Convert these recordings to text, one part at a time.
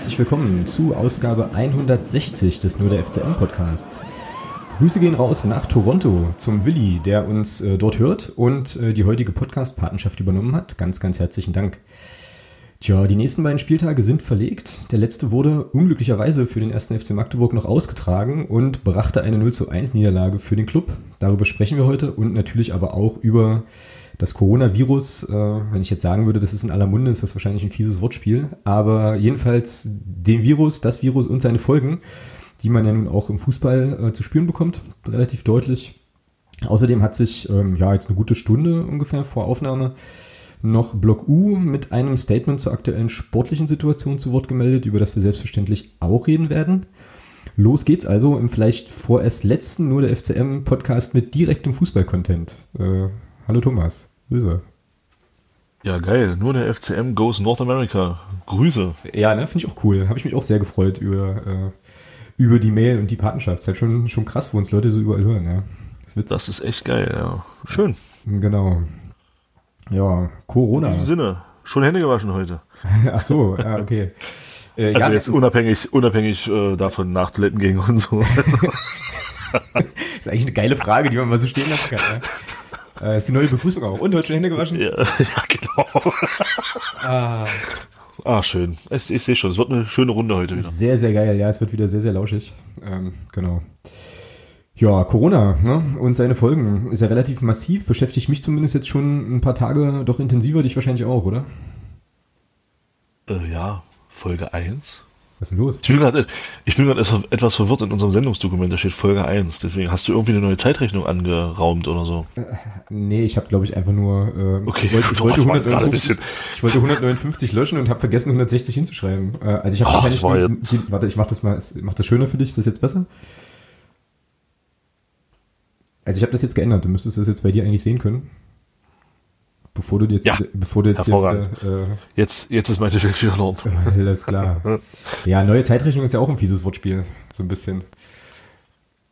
herzlich willkommen zu Ausgabe 160 des Nur der FCM Podcasts. Grüße gehen raus nach Toronto zum Willi, der uns äh, dort hört und äh, die heutige Podcast-Patenschaft übernommen hat. Ganz, ganz herzlichen Dank. Tja, die nächsten beiden Spieltage sind verlegt. Der letzte wurde unglücklicherweise für den ersten FC Magdeburg noch ausgetragen und brachte eine 0 zu 1 Niederlage für den Club. Darüber sprechen wir heute und natürlich aber auch über das Coronavirus. Äh, wenn ich jetzt sagen würde, das ist in aller Munde, ist das wahrscheinlich ein fieses Wortspiel. Aber jedenfalls den Virus, das Virus und seine Folgen, die man ja nun auch im Fußball äh, zu spüren bekommt, relativ deutlich. Außerdem hat sich ähm, ja jetzt eine gute Stunde ungefähr vor Aufnahme noch Block U mit einem Statement zur aktuellen sportlichen Situation zu Wort gemeldet, über das wir selbstverständlich auch reden werden. Los geht's also im vielleicht vorerst letzten nur der FCM-Podcast mit direktem Fußball-Content. Äh, hallo Thomas, Grüße. Ja, geil. Nur der FCM goes North America. Grüße. Ja, ne, finde ich auch cool. Habe ich mich auch sehr gefreut über, äh, über die Mail und die Partnerschaft. Ist halt schon, schon krass, wo uns Leute so überall hören, ja. Das, das ist echt geil, ja. Schön. Genau. Ja, Corona. In diesem Sinne, schon Hände gewaschen heute. Ach so, ja, okay. Äh, also ja, jetzt unabhängig, unabhängig äh, davon nach Toiletten gehen und so. das ist eigentlich eine geile Frage, die man mal so stehen lassen kann. Ja. Äh, ist die neue Begrüßung auch. Und heute schon Hände gewaschen? Ja, ja genau. ah. ah, schön. Es, ich sehe schon, es wird eine schöne Runde heute wieder. Sehr, sehr geil. Ja, es wird wieder sehr, sehr lauschig. Ähm, genau. Ja, Corona ne? und seine Folgen ist ja relativ massiv, beschäftigt mich zumindest jetzt schon ein paar Tage doch intensiver, dich wahrscheinlich auch, oder? Äh, ja, Folge 1. Was ist denn los? Ich bin gerade etwas verwirrt in unserem Sendungsdokument, da steht Folge 1. Deswegen hast du irgendwie eine neue Zeitrechnung angeraumt oder so? Äh, nee, ich habe glaube ich einfach nur äh, okay, ich wollte, ich wollte 159, ich wollte 159 löschen und habe vergessen 160 hinzuschreiben. Äh, also ich habe wahrscheinlich nur, warte, ich mach das mal, mach das schöner für dich, ist das jetzt besser? Also ich habe das jetzt geändert. Du müsstest das jetzt bei dir eigentlich sehen können. Bevor du jetzt, ja, bevor du jetzt hier, äh, jetzt, jetzt ist meine Ordnung. Alles klar. ja, neue Zeitrechnung ist ja auch ein fieses Wortspiel, so ein bisschen.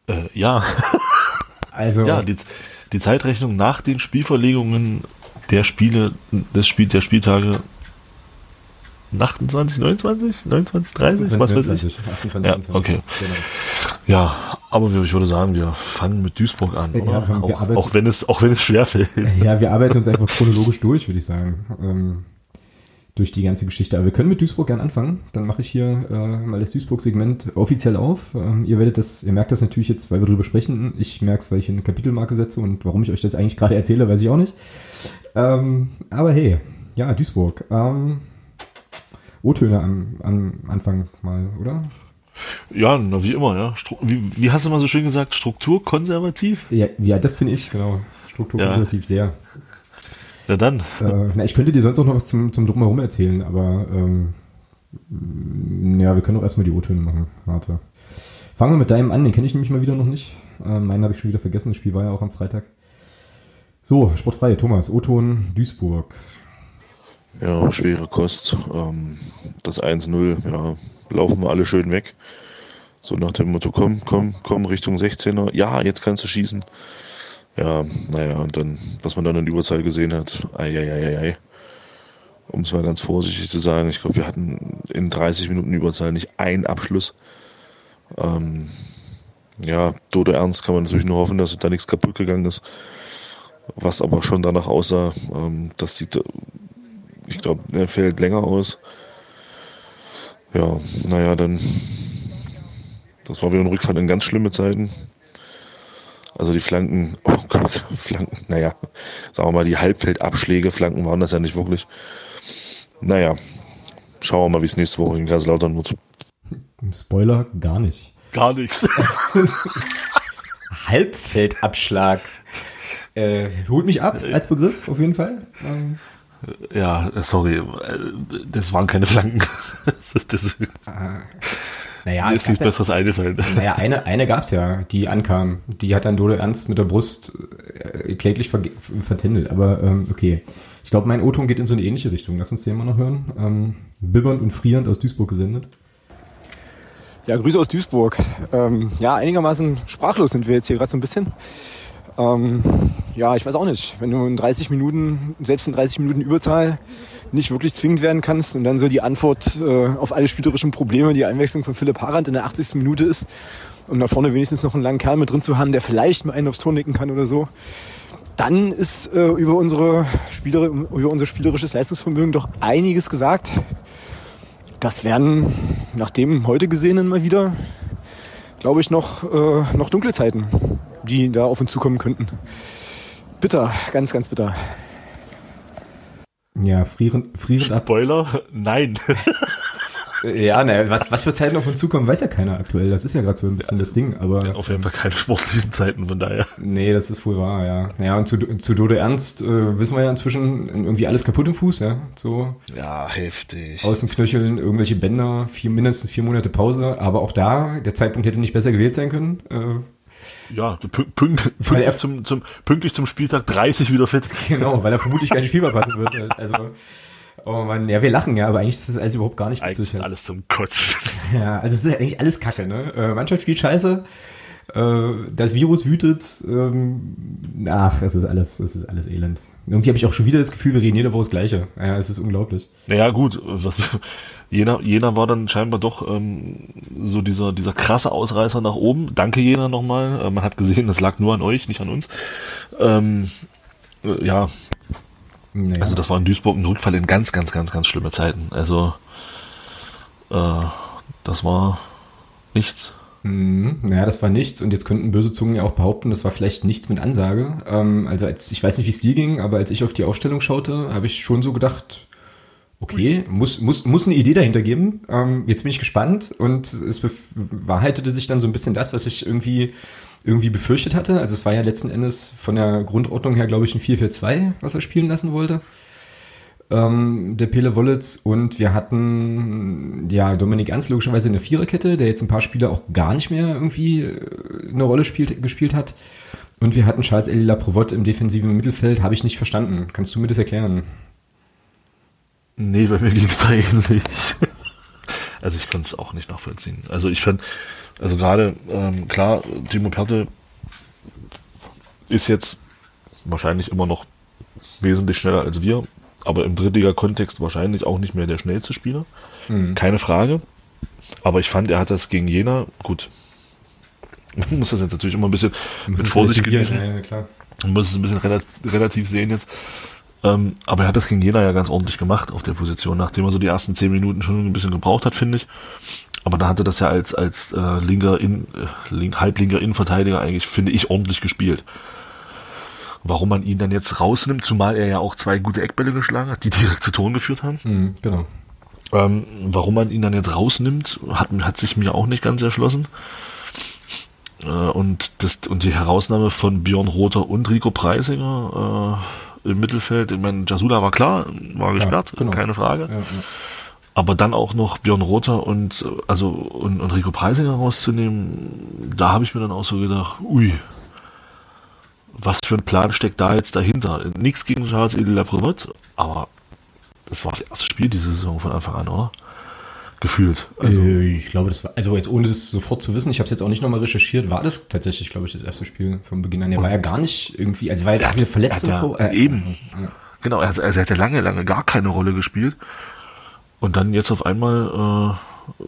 Äh, ja. also. Ja, die, die Zeitrechnung nach den Spielverlegungen der Spiele, des Spiel, der Spieltage 28, 29, 29, 30, 28, was 29, weiß ich. 28, ja, 29, okay. Genau. Ja, aber ich würde sagen, wir fangen mit Duisburg an. Ja, auch, arbeiten, auch, wenn es, auch wenn es schwerfällt. Ja, wir arbeiten uns einfach chronologisch durch, würde ich sagen. Ähm, durch die ganze Geschichte. Aber wir können mit Duisburg gern anfangen. Dann mache ich hier äh, mal das Duisburg-Segment offiziell auf. Ähm, ihr werdet das, ihr merkt das natürlich jetzt, weil wir drüber sprechen. Ich merke es, weil ich eine Kapitelmarke setze und warum ich euch das eigentlich gerade erzähle, weiß ich auch nicht. Ähm, aber hey, ja, Duisburg. Ähm, O-Töne am, am Anfang mal, oder? Ja, na, wie immer, ja. Stru wie, wie, hast du mal so schön gesagt? Strukturkonservativ? Ja, ja das bin ich, genau. Strukturkonservativ, ja. sehr. Ja, dann. Äh, na, ich könnte dir sonst auch noch was zum, zum Drumherum erzählen, aber ähm, ja, wir können auch erstmal die O-Töne machen. Warte. Fangen wir mit deinem an, den kenne ich nämlich mal wieder noch nicht. Äh, meinen habe ich schon wieder vergessen, das Spiel war ja auch am Freitag. So, sportfrei, Thomas, O-Ton, Duisburg. Ja, schwere Kost. Ähm, das 1-0, ja, laufen wir alle schön weg. So nach dem Motto, komm, komm, komm, Richtung 16er. Ja, jetzt kannst du schießen. Ja, naja, und dann, was man dann in Überzahl gesehen hat, ei, Um es mal ganz vorsichtig zu sagen, ich glaube, wir hatten in 30 Minuten Überzahl nicht einen Abschluss. Ähm, ja, Dodo Ernst kann man natürlich nur hoffen, dass da nichts kaputt gegangen ist. Was aber schon danach aussah, ähm, das sieht ich glaube, er fällt länger aus. Ja, naja, dann. Das war wieder ein Rückfall in ganz schlimme Zeiten. Also die Flanken, oh Gott, Flanken, naja, sagen wir mal, die Halbfeldabschläge, Flanken waren das ja nicht wirklich. Naja, schauen wir mal, wie es nächste Woche in Kaiserslautern wird. Spoiler, gar nicht. Gar nichts. Halbfeldabschlag. Äh, holt mich ab als Begriff, auf jeden Fall. Ähm, ja, sorry, das waren keine Flanken. Deswegen. Ah. Naja, Mir ist nichts Besseres eingefallen. Naja, eine, eine gab es ja, die ankam. Die hat dann Dodo Ernst mit der Brust äh, kläglich ver vertändelt. Aber ähm, okay. Ich glaube, mein O-Ton geht in so eine ähnliche Richtung. Lass uns den mal noch hören. Ähm, bibbernd und frierend aus Duisburg gesendet. Ja, Grüße aus Duisburg. Ähm, ja, einigermaßen sprachlos sind wir jetzt hier gerade so ein bisschen. Ähm, ja, ich weiß auch nicht. Wenn du in 30 Minuten, selbst in 30 Minuten Überzahl nicht wirklich zwingend werden kannst und dann so die Antwort äh, auf alle spielerischen Probleme, die Einwechslung von Philipp Harand in der 80. Minute ist, um da vorne wenigstens noch einen langen Kerl mit drin zu haben, der vielleicht mal einen aufs Tor nicken kann oder so, dann ist äh, über, unsere Spieler, über unser spielerisches Leistungsvermögen doch einiges gesagt. Das werden nach dem heute gesehenen mal wieder, glaube ich, noch, äh, noch dunkle Zeiten, die da auf uns zukommen könnten. Bitter, ganz, ganz bitter. Ja, frieren, frieren ab. Spoiler? Nein. Ja, ne, was, was für Zeiten auf uns zukommen, weiß ja keiner aktuell. Das ist ja gerade so ein bisschen ja, das Ding. Aber ja, auf jeden Fall keine sportlichen Zeiten, von daher. Nee, das ist wohl wahr, ja. Ja, und zu, zu Dodo Ernst äh, wissen wir ja inzwischen irgendwie alles kaputt im Fuß, ja. So. Ja, heftig. Außenknöcheln, irgendwelche Bänder, vier, mindestens vier Monate Pause. Aber auch da, der Zeitpunkt hätte nicht besser gewählt sein können. Äh, ja, pünktlich, pünktlich, zum, zum, pünktlich zum Spieltag 30 wieder fit. Genau, weil er vermutlich kein Spiel verpassen wird. Also Oh man, ja, wir lachen ja, aber eigentlich ist das alles überhaupt gar nicht witzig. Eigentlich ist alles zum Kotzen. Ja, also es ist eigentlich alles Kacke, ne? Äh, Mannschaft spielt scheiße, das Virus wütet, ähm, ach, es ist alles, es ist alles elend. Irgendwie habe ich auch schon wieder das Gefühl, wir reden jede Woche das Gleiche. Ja, es ist unglaublich. Naja, gut, was, Jena, Jena war dann scheinbar doch ähm, so dieser, dieser krasse Ausreißer nach oben. Danke Jena nochmal. Äh, man hat gesehen, das lag nur an euch, nicht an uns. Ähm, äh, ja, naja. Also das war in Duisburg ein Rückfall in ganz, ganz, ganz, ganz schlimme Zeiten. Also äh, das war nichts. Mhm. Naja, das war nichts und jetzt könnten böse Zungen ja auch behaupten, das war vielleicht nichts mit Ansage. Ähm, also als, ich weiß nicht, wie es dir ging, aber als ich auf die Aufstellung schaute, habe ich schon so gedacht, okay, muss, muss, muss eine Idee dahinter geben. Ähm, jetzt bin ich gespannt und es bewahrheitete sich dann so ein bisschen das, was ich irgendwie irgendwie befürchtet hatte. Also es war ja letzten Endes von der Grundordnung her, glaube ich, ein 4-4-2, was er spielen lassen wollte. Ähm, der Pele Wollitz und wir hatten ja Dominik Ernst logischerweise eine Viererkette, der jetzt ein paar Spiele auch gar nicht mehr irgendwie äh, eine Rolle spielt, gespielt hat. Und wir hatten Charles Elie Laprovot im defensiven Mittelfeld, habe ich nicht verstanden. Kannst du mir das erklären? Nee, bei mir ging es da ähnlich. also ich kann es auch nicht nachvollziehen. Also ich fand, also gerade, ähm, klar, Timo Perte ist jetzt wahrscheinlich immer noch wesentlich schneller als wir, aber im Drittliga-Kontext wahrscheinlich auch nicht mehr der schnellste Spieler. Mhm. Keine Frage. Aber ich fand, er hat das gegen Jena, gut, man muss das jetzt natürlich immer ein bisschen mit Vorsicht genießen. Ja. Man muss es ein bisschen relativ sehen jetzt. Ähm, aber er hat das gegen Jena ja ganz ordentlich gemacht auf der Position, nachdem er so die ersten zehn Minuten schon ein bisschen gebraucht hat, finde ich. Aber da hatte das ja als, als äh, linker in, äh, link, halblinker Innenverteidiger eigentlich, finde ich, ordentlich gespielt. Warum man ihn dann jetzt rausnimmt, zumal er ja auch zwei gute Eckbälle geschlagen hat, die direkt zu Ton geführt haben. Mhm, genau. Ähm, warum man ihn dann jetzt rausnimmt, hat, hat sich mir auch nicht ganz erschlossen. Äh, und, das, und die Herausnahme von Björn Rother und Rico Preisinger äh, im Mittelfeld, ich meine, Jasula war klar, war gesperrt, ja, genau. keine Frage. Ja, ja. Aber dann auch noch Björn Rother und also und, und Rico Preisinger rauszunehmen, da habe ich mir dann auch so gedacht, ui, was für ein Plan steckt da jetzt dahinter? Nichts gegen Charles Edel Laprevot, aber das war das erste Spiel diese Saison von Anfang an, oder? Gefühlt. Also. Äh, ich glaube, das war, also jetzt ohne das sofort zu wissen, ich habe es jetzt auch nicht nochmal recherchiert, war das tatsächlich, glaube ich, das erste Spiel vom Beginn an. Er war ja gar nicht irgendwie, also war er wieder verletzt. Ja, äh, eben. Ja. Genau, also, also er hat ja lange, lange gar keine Rolle gespielt. Und dann jetzt auf einmal äh,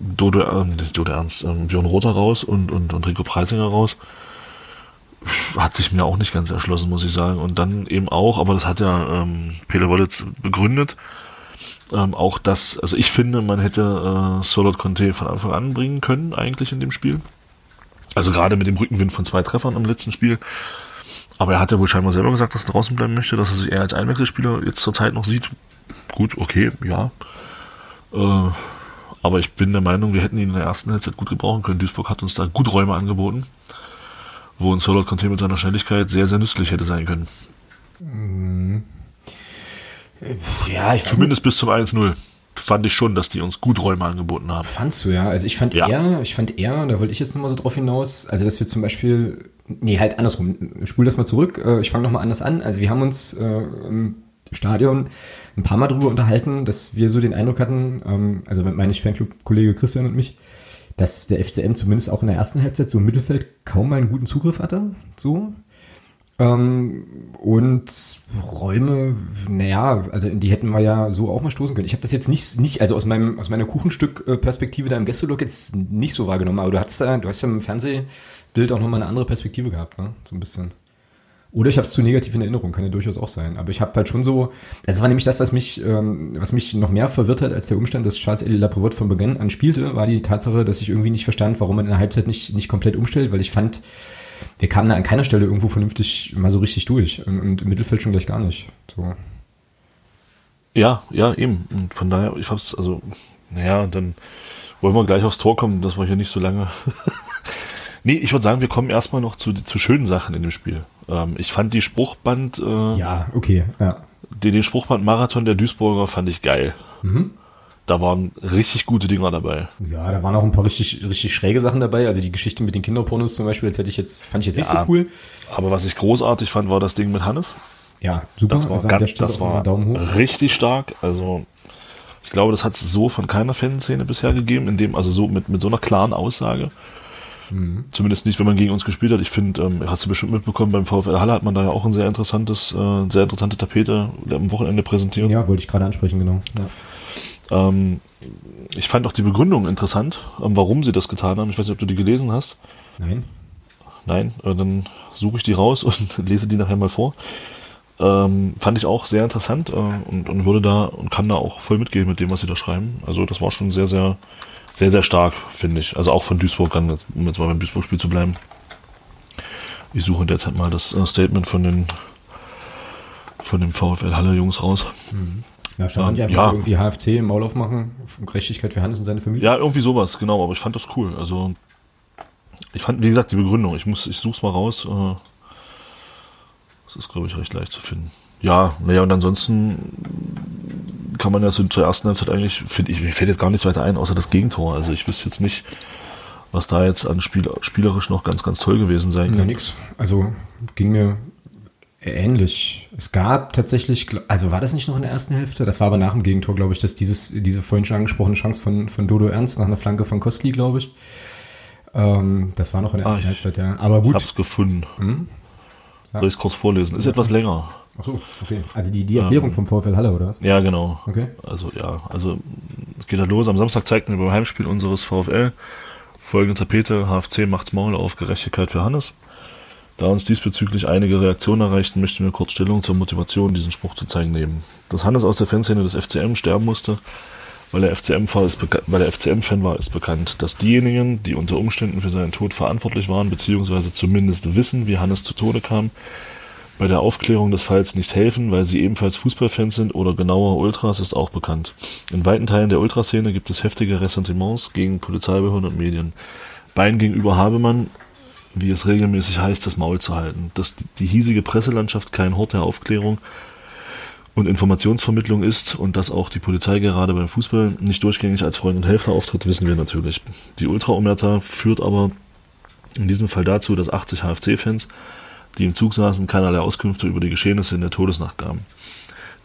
Dodo, äh, Dodo Ernst, äh, Björn Rother raus und, und, und Rico Preisinger raus. Hat sich mir auch nicht ganz erschlossen, muss ich sagen. Und dann eben auch, aber das hat ja ähm, Pele Wollitz begründet, ähm, auch das, also ich finde, man hätte äh, Solot Conte von Anfang an bringen können, eigentlich in dem Spiel. Also gerade mit dem Rückenwind von zwei Treffern am letzten Spiel. Aber er hat ja wohl scheinbar selber gesagt, dass er draußen bleiben möchte, dass er sich eher als Einwechselspieler jetzt zur Zeit noch sieht. Gut, okay, ja. Äh, aber ich bin der Meinung, wir hätten ihn in der ersten Halbzeit gut gebrauchen können. Duisburg hat uns da gut Räume angeboten, wo ein Solot Conte mit seiner Schnelligkeit sehr, sehr nützlich hätte sein können. Ja, ich Zumindest bis zum 1-0 fand ich schon, dass die uns gut Räume angeboten haben. Fandst du, ja. Also ich fand ja. eher, ich fand eher, da wollte ich jetzt nochmal so drauf hinaus, also dass wir zum Beispiel, nee, halt andersrum, spul das mal zurück, äh, ich fange nochmal anders an. Also wir haben uns äh, Stadion ein paar Mal darüber unterhalten, dass wir so den Eindruck hatten, ähm, also meine ich Fanclub-Kollege Christian und mich, dass der FCM zumindest auch in der ersten Halbzeit so im Mittelfeld kaum mal einen guten Zugriff hatte. So. Ähm, und Räume, naja, also die hätten wir ja so auch mal stoßen können. Ich habe das jetzt nicht, nicht, also aus meinem, aus meiner Kuchenstück-Perspektive da im Gästelog jetzt nicht so wahrgenommen, aber du hast da, du hast ja im Fernsehbild auch nochmal eine andere Perspektive gehabt, ne? So ein bisschen. Oder ich habe es zu negativ in Erinnerung, kann ja durchaus auch sein. Aber ich habe halt schon so, das war nämlich das, was mich, ähm, was mich noch mehr verwirrt hat, als der Umstand, dass Charles Elie Laprevot von Beginn an spielte, war die Tatsache, dass ich irgendwie nicht verstand, warum man in der Halbzeit nicht, nicht komplett umstellt, weil ich fand, wir kamen da an keiner Stelle irgendwo vernünftig mal so richtig durch und, und im Mittelfeld schon gleich gar nicht. So. Ja, ja, eben. Und von daher, ich hab's, also, naja, dann wollen wir gleich aufs Tor kommen, dass wir hier nicht so lange. Nee, ich würde sagen, wir kommen erstmal noch zu, zu schönen Sachen in dem Spiel. Ähm, ich fand die Spruchband, äh, Ja, okay, ja. den, den Spruchband-Marathon der Duisburger fand ich geil. Mhm. Da waren richtig gute Dinger dabei. Ja, da waren auch ein paar richtig, richtig schräge Sachen dabei. Also die Geschichte mit den Kinderpornos zum Beispiel, das hätte ich jetzt, fand ich jetzt nicht Ja. so cool. Aber was ich großartig fand, war das Ding mit Hannes. Ja, super. Das war, also ganz, das war richtig stark. Also ich glaube, das hat es so von keiner Fanszene bisher gegeben, in dem, also so mit, mit so einer klaren Aussage. Mhm. Zumindest nicht, wenn man gegen uns gespielt hat. Ich finde, ähm, hast du bestimmt mitbekommen, beim VfL Halle hat man da ja auch ein sehr interessantes, äh, sehr interessante Tapete am Wochenende präsentiert. Ja, wollte ich gerade ansprechen, genau. Ja. Ähm, ich fand auch die Begründung interessant, ähm, warum sie das getan haben. Ich weiß nicht, ob du die gelesen hast. Nein. Nein, äh, dann suche ich die raus und lese die nachher mal vor. Ähm, fand ich auch sehr interessant äh, und, und würde da und kann da auch voll mitgehen mit dem, was sie da schreiben. Also das war schon sehr, sehr, sehr, sehr stark, finde ich. Also auch von Duisburg, um jetzt mal beim Duisburg-Spiel zu bleiben. Ich suche derzeit mal das äh, Statement von den von dem VfL Halle Jungs raus. Ja, stand nicht Ähm, einfach ja. irgendwie HFC im Maul aufmachen, Gerechtigkeit für Hannes und seine Familie. Ja, irgendwie sowas, genau, aber ich fand das cool. Also ich fand, wie gesagt, die Begründung, ich muss, ich such's mal raus. Äh, das ist, glaube ich, recht leicht zu finden. Ja, naja, und ansonsten kann man ja zu, zur ersten Halbzeit eigentlich, finde ich, mir fällt jetzt gar nichts weiter ein, außer das Gegentor. Also ich wüsste jetzt nicht, was da jetzt an Spiel, spielerisch noch ganz, ganz toll gewesen sein Ja, kann. nix. Also ging mir ähnlich. Es gab tatsächlich, also war das nicht noch in der ersten Hälfte? Das war aber nach dem Gegentor, glaube ich, dass dieses, diese vorhin schon angesprochene Chance von, von Dodo Ernst nach einer Flanke von Kostli, glaube ich. Ähm, das war noch in der Ah, ersten ich- Halbzeit, ja. Aber Ich gut. hab's gefunden. Hm? Soll ich es kurz vorlesen? Ist etwas länger. Ach so, okay. Also die, die Erklärung vom VfL Halle, oder was? Ja, genau. Okay. Also ja, also es geht halt los. Am Samstag zeigten wir beim Heimspiel unseres VfL folgende Tapete, HFC macht's Maul auf Gerechtigkeit für Hannes. Da uns diesbezüglich einige Reaktionen erreichten, möchten wir kurz Stellung zur Motivation, diesen Spruch zu zeigen nehmen. Dass Hannes aus der Fanszene des FCM sterben musste, weil der FCM-Fan FCM-Fan war, ist bekannt. Dass diejenigen, die unter Umständen für seinen Tod verantwortlich waren, beziehungsweise zumindest wissen, wie Hannes zu Tode kam, bei der Aufklärung des Falls nicht helfen, weil sie ebenfalls Fußballfans sind oder genauer Ultras, ist auch bekannt. In weiten Teilen der Ultraszene gibt es heftige Ressentiments gegen Polizeibehörden und Medien. Beiden gegenüber habe man, wie es regelmäßig heißt, das Maul zu halten. Dass die hiesige Presselandschaft kein Hort der Aufklärung und Informationsvermittlung ist und dass auch die Polizei gerade beim Fußball nicht durchgängig als Freund und Helfer auftritt, wissen wir natürlich. Die Ultra-Omerta führt aber in diesem Fall dazu, dass 80 HFC-Fans die im Zug saßen, keinerlei Auskünfte über die Geschehnisse in der Todesnacht gaben.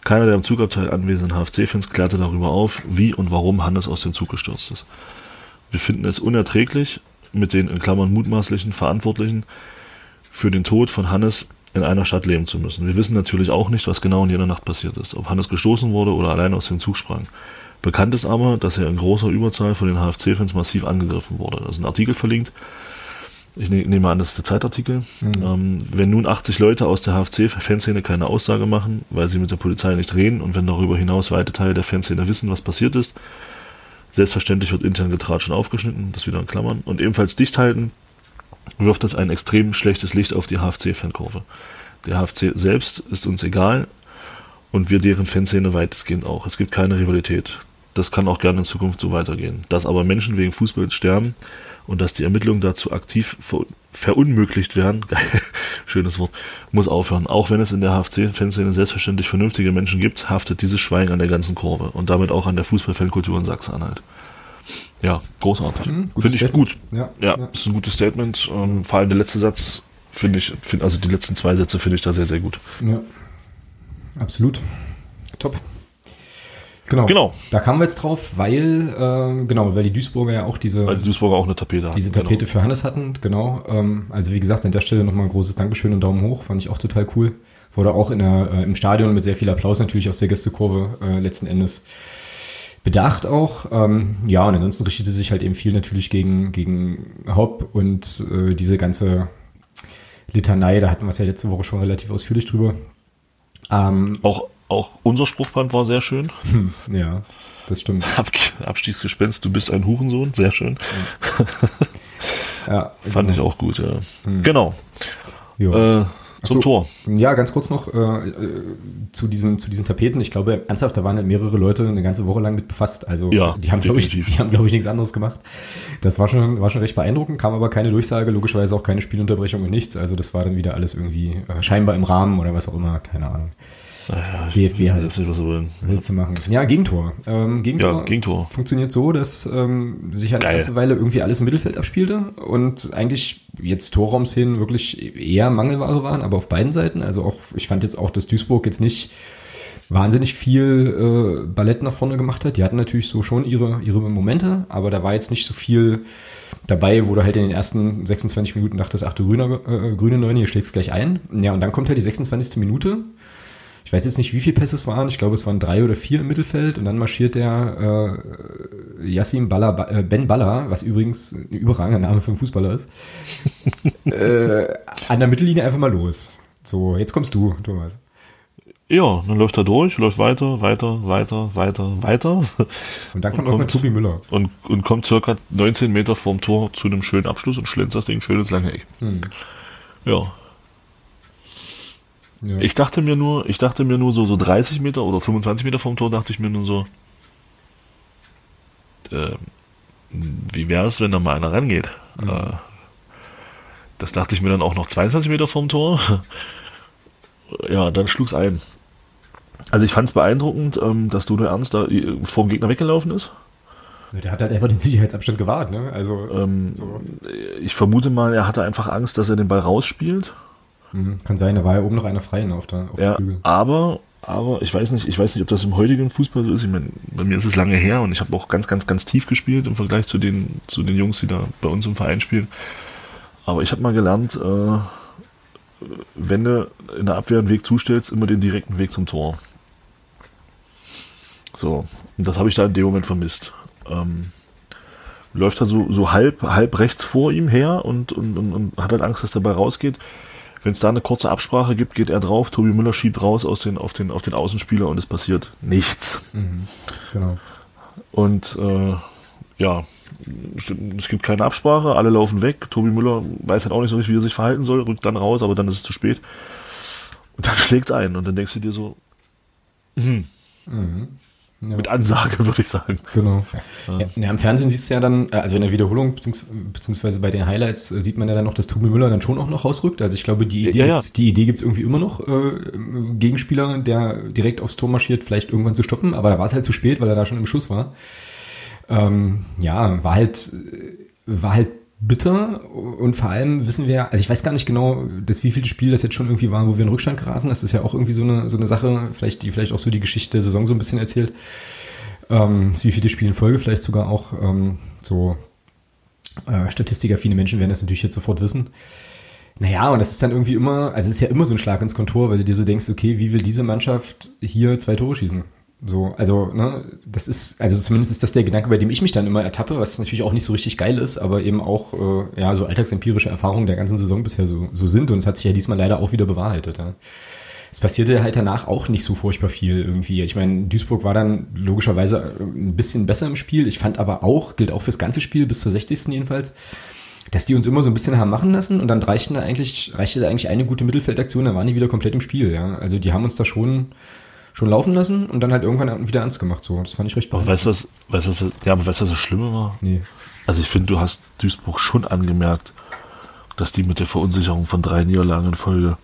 Keiner der im Zugabteil anwesenden HFC-Fans klärte darüber auf, wie und warum Hannes aus dem Zug gestürzt ist. Wir finden es unerträglich, mit den in Klammern mutmaßlichen Verantwortlichen für den Tod von Hannes in einer Stadt leben zu müssen. Wir wissen natürlich auch nicht, was genau in jener Nacht passiert ist, ob Hannes gestoßen wurde oder allein aus dem Zug sprang. Bekannt ist aber, dass er in großer Überzahl von den HFC-Fans massiv angegriffen wurde. Da ist ein Artikel verlinkt. Ich ne- nehme an, das ist der Zeitartikel. Ähm, wenn nun 80 Leute aus der HFC-Fanszene keine Aussage machen, weil sie mit der Polizei nicht reden und wenn darüber hinaus weite Teile der Fanszene wissen, was passiert ist, selbstverständlich wird intern getratscht und aufgeschnitten, das wieder in Klammern, und ebenfalls dicht halten, wirft das ein extrem schlechtes Licht auf die HFC-Fankurve. Der HFC selbst ist uns egal und wir deren Fanszene weitestgehend auch. Es gibt keine Rivalität. Das kann auch gerne in Zukunft so weitergehen. Dass aber Menschen wegen Fußballs sterben und dass die Ermittlungen dazu aktiv ver verunmöglicht werden, geil, schönes Wort, muss aufhören. Auch wenn es in der HFC-Fanszene selbstverständlich vernünftige Menschen gibt, haftet dieses Schweigen an der ganzen Kurve und damit auch an der Fußballfankultur in Sachsen-Anhalt. Ja, großartig. Mhm, Finde ich Statement. gut. Ja, Ja, ja. ist ein gutes Statement. Ähm, vor allem der letzte Satz finde ich, find, also die letzten zwei Sätze finde ich da sehr, sehr gut. Ja, absolut. Top. Genau. Genau. Da kamen wir jetzt drauf, weil, äh, genau, weil die Duisburger ja auch diese, Weil die Duisburger auch eine Tapete hatten. diese genau. Tapete für Hannes hatten, genau. Ähm, also wie gesagt, an der Stelle nochmal ein großes Dankeschön und Daumen hoch, fand ich auch total cool. Wurde auch in der, äh, im Stadion mit sehr viel Applaus natürlich aus der Gästekurve äh, letzten Endes bedacht auch. Ähm, ja, und ansonsten richtete sich halt eben viel natürlich gegen, gegen Hopp und äh, diese ganze Litanei, da hatten wir es ja letzte Woche schon relativ ausführlich drüber. Ähm, Auch, auch unser Spruchband war sehr schön. ja, das stimmt. Ab, Abstiegsgespenst, du bist ein Hurensohn, sehr schön. Ja, Fand ich auch gut, ja. Genau. Ja. Äh, zum so. Tor. Ja, ganz kurz noch äh, äh, zu, diesen, zu diesen Tapeten. Ich glaube, ernsthaft, da waren halt mehrere Leute eine ganze Woche lang mit befasst. Also Ja, die haben, glaube ich, die haben, glaube ich, nichts anderes gemacht. Das war schon, war schon recht beeindruckend, kam aber keine Durchsage, logischerweise auch keine Spielunterbrechung und nichts. Also das war dann wieder alles irgendwie äh, scheinbar im Rahmen oder was auch immer, keine Ahnung. Naja, DFB halt. nicht, was wollen. Willst du machen? Ja, Gegentor. Ähm, Gegentor, Ja, Gegentor. funktioniert so, dass ähm, sich eine Geil. ganze Weile irgendwie alles im Mittelfeld abspielte und eigentlich jetzt Torraumszenen wirklich eher Mangelware waren, aber auf beiden Seiten. Also auch, ich fand jetzt auch, dass Duisburg jetzt nicht wahnsinnig viel äh, Ballett nach vorne gemacht hat. Die hatten natürlich so schon ihre, ihre Momente, aber da war jetzt nicht so viel dabei, wo du halt in den ersten 26 Minuten dachtest, ach du grüner, äh, grüne Neune, hier schlägst gleich ein. Ja, und dann kommt halt die 26. Minute. Ich weiß jetzt nicht, wie viele Pässe es waren. Ich glaube, es waren drei oder vier im Mittelfeld. Und dann marschiert der äh, Yassim Balla, äh, Ben Balla, was übrigens ein überragender Name für einen Fußballer ist, äh, an der Mittellinie einfach mal los. So, jetzt kommst du, Thomas. Ja, dann läuft er durch, läuft weiter, weiter, weiter, weiter, weiter Und dann kommt auch mal kommt- Tobi Müller. und, und kommt circa 19 Meter vorm Tor zu einem schönen Abschluss und schlänzt das Ding schön ins lange Eck. Hm. Ja. Ja. Ich dachte mir nur, ich dachte mir nur so, so 30 Meter oder 25 Meter vom Tor, dachte ich mir nur so, äh, wie wäre es, wenn da mal einer rangeht? Äh, das dachte ich mir dann auch noch 22 Meter vom Tor. ja, dann schlug's ein. Also ich fand es beeindruckend, ähm, dass Dodo Ernst da äh, vorm Gegner weggelaufen ist. Der hat halt einfach den Sicherheitsabstand gewahrt, ne? Also, Ähm, so. Ich vermute mal, er hatte einfach Angst, dass er den Ball rausspielt. Mhm. Kann sein, da war ja oben noch einer frei ne, auf der, auf Ja, Flügel. aber, aber ich weiß nicht, ich weiß nicht, ob das im heutigen Fußball so ist. Ich meine, bei mir ist es lange her und ich habe auch ganz, ganz, ganz tief gespielt im Vergleich zu den, zu den Jungs, die da bei uns im Verein spielen. Aber ich habe mal gelernt, äh, wenn du in der Abwehr einen Weg zustellst, immer den direkten Weg zum Tor. So, und das habe ich da in dem Moment vermisst. Ähm, läuft er so, so halb, halb rechts vor ihm her und, und, und, und hat halt Angst, dass der Ball rausgeht. Wenn es da eine kurze Absprache gibt, geht er drauf, Tobi Müller schiebt raus aus den, auf, den, auf den Außenspieler und es passiert nichts. Mhm. Genau. Und äh, ja, es gibt keine Absprache, alle laufen weg. Tobi Müller weiß halt auch nicht so richtig, wie er sich verhalten soll, rückt dann raus, aber dann ist es zu spät. Und dann schlägt es ein und dann denkst du dir so, hm, Ja. mit Ansage, würde ich sagen. Genau. Ja, ja, Im Fernsehen siehst du ja dann, äh, also in der Wiederholung, beziehungs beziehungsweise bei den Highlights, äh, sieht man ja dann noch, dass Tobi Müller dann schon auch noch rausrückt. Also ich glaube, die Idee, Ja, die Idee gibt's irgendwie immer noch, äh, Gegenspieler, der direkt aufs Tor marschiert, vielleicht irgendwann zu stoppen, aber da war es halt zu spät, weil er da schon im Schuss war. Ähm, ja, war halt, äh, war halt bitter und vor allem wissen wir, also ich weiß gar nicht genau, das wievielte Spiel das jetzt schon irgendwie war, wo wir in Rückstand geraten. Das ist ja auch irgendwie so eine, so eine Sache, vielleicht, die vielleicht auch so die Geschichte der Saison so ein bisschen erzählt. Ähm, das wievielte Spiel in Folge vielleicht sogar auch ähm, so äh, statistikaffine Menschen werden das natürlich jetzt sofort wissen. Naja, und das ist dann irgendwie immer, also es ist ja immer so ein Schlag ins Kontor, weil du dir so denkst, okay, wie will diese Mannschaft hier zwei Tore schießen? So, also, ne, das ist, also zumindest ist das der Gedanke, bei dem ich mich dann immer ertappe, was natürlich auch nicht so richtig geil ist, aber eben auch, äh, ja, so alltagsempirische Erfahrungen der ganzen Saison bisher so, so sind und es hat sich ja diesmal leider auch wieder bewahrheitet, ja. Es passierte halt danach auch nicht so furchtbar viel irgendwie. Ich meine, Duisburg war dann logischerweise ein bisschen besser im Spiel. Ich fand aber auch, gilt auch fürs ganze Spiel, bis zur 60. jedenfalls, dass die uns immer so ein bisschen haben machen lassen und dann reichten da eigentlich, reichte da eigentlich eine gute Mittelfeldaktion, dann waren die wieder komplett im Spiel, ja. Also die haben uns da schon, schon laufen lassen und dann halt irgendwann wieder ernst gemacht, so. Das fand ich recht Aber weißt du, was, weißt du, was, ja, aber weißt du, was das Schlimme war? Nee. Also ich finde, du hast Duisburg schon angemerkt, dass die mit der Verunsicherung von drei Niederlagen in Folge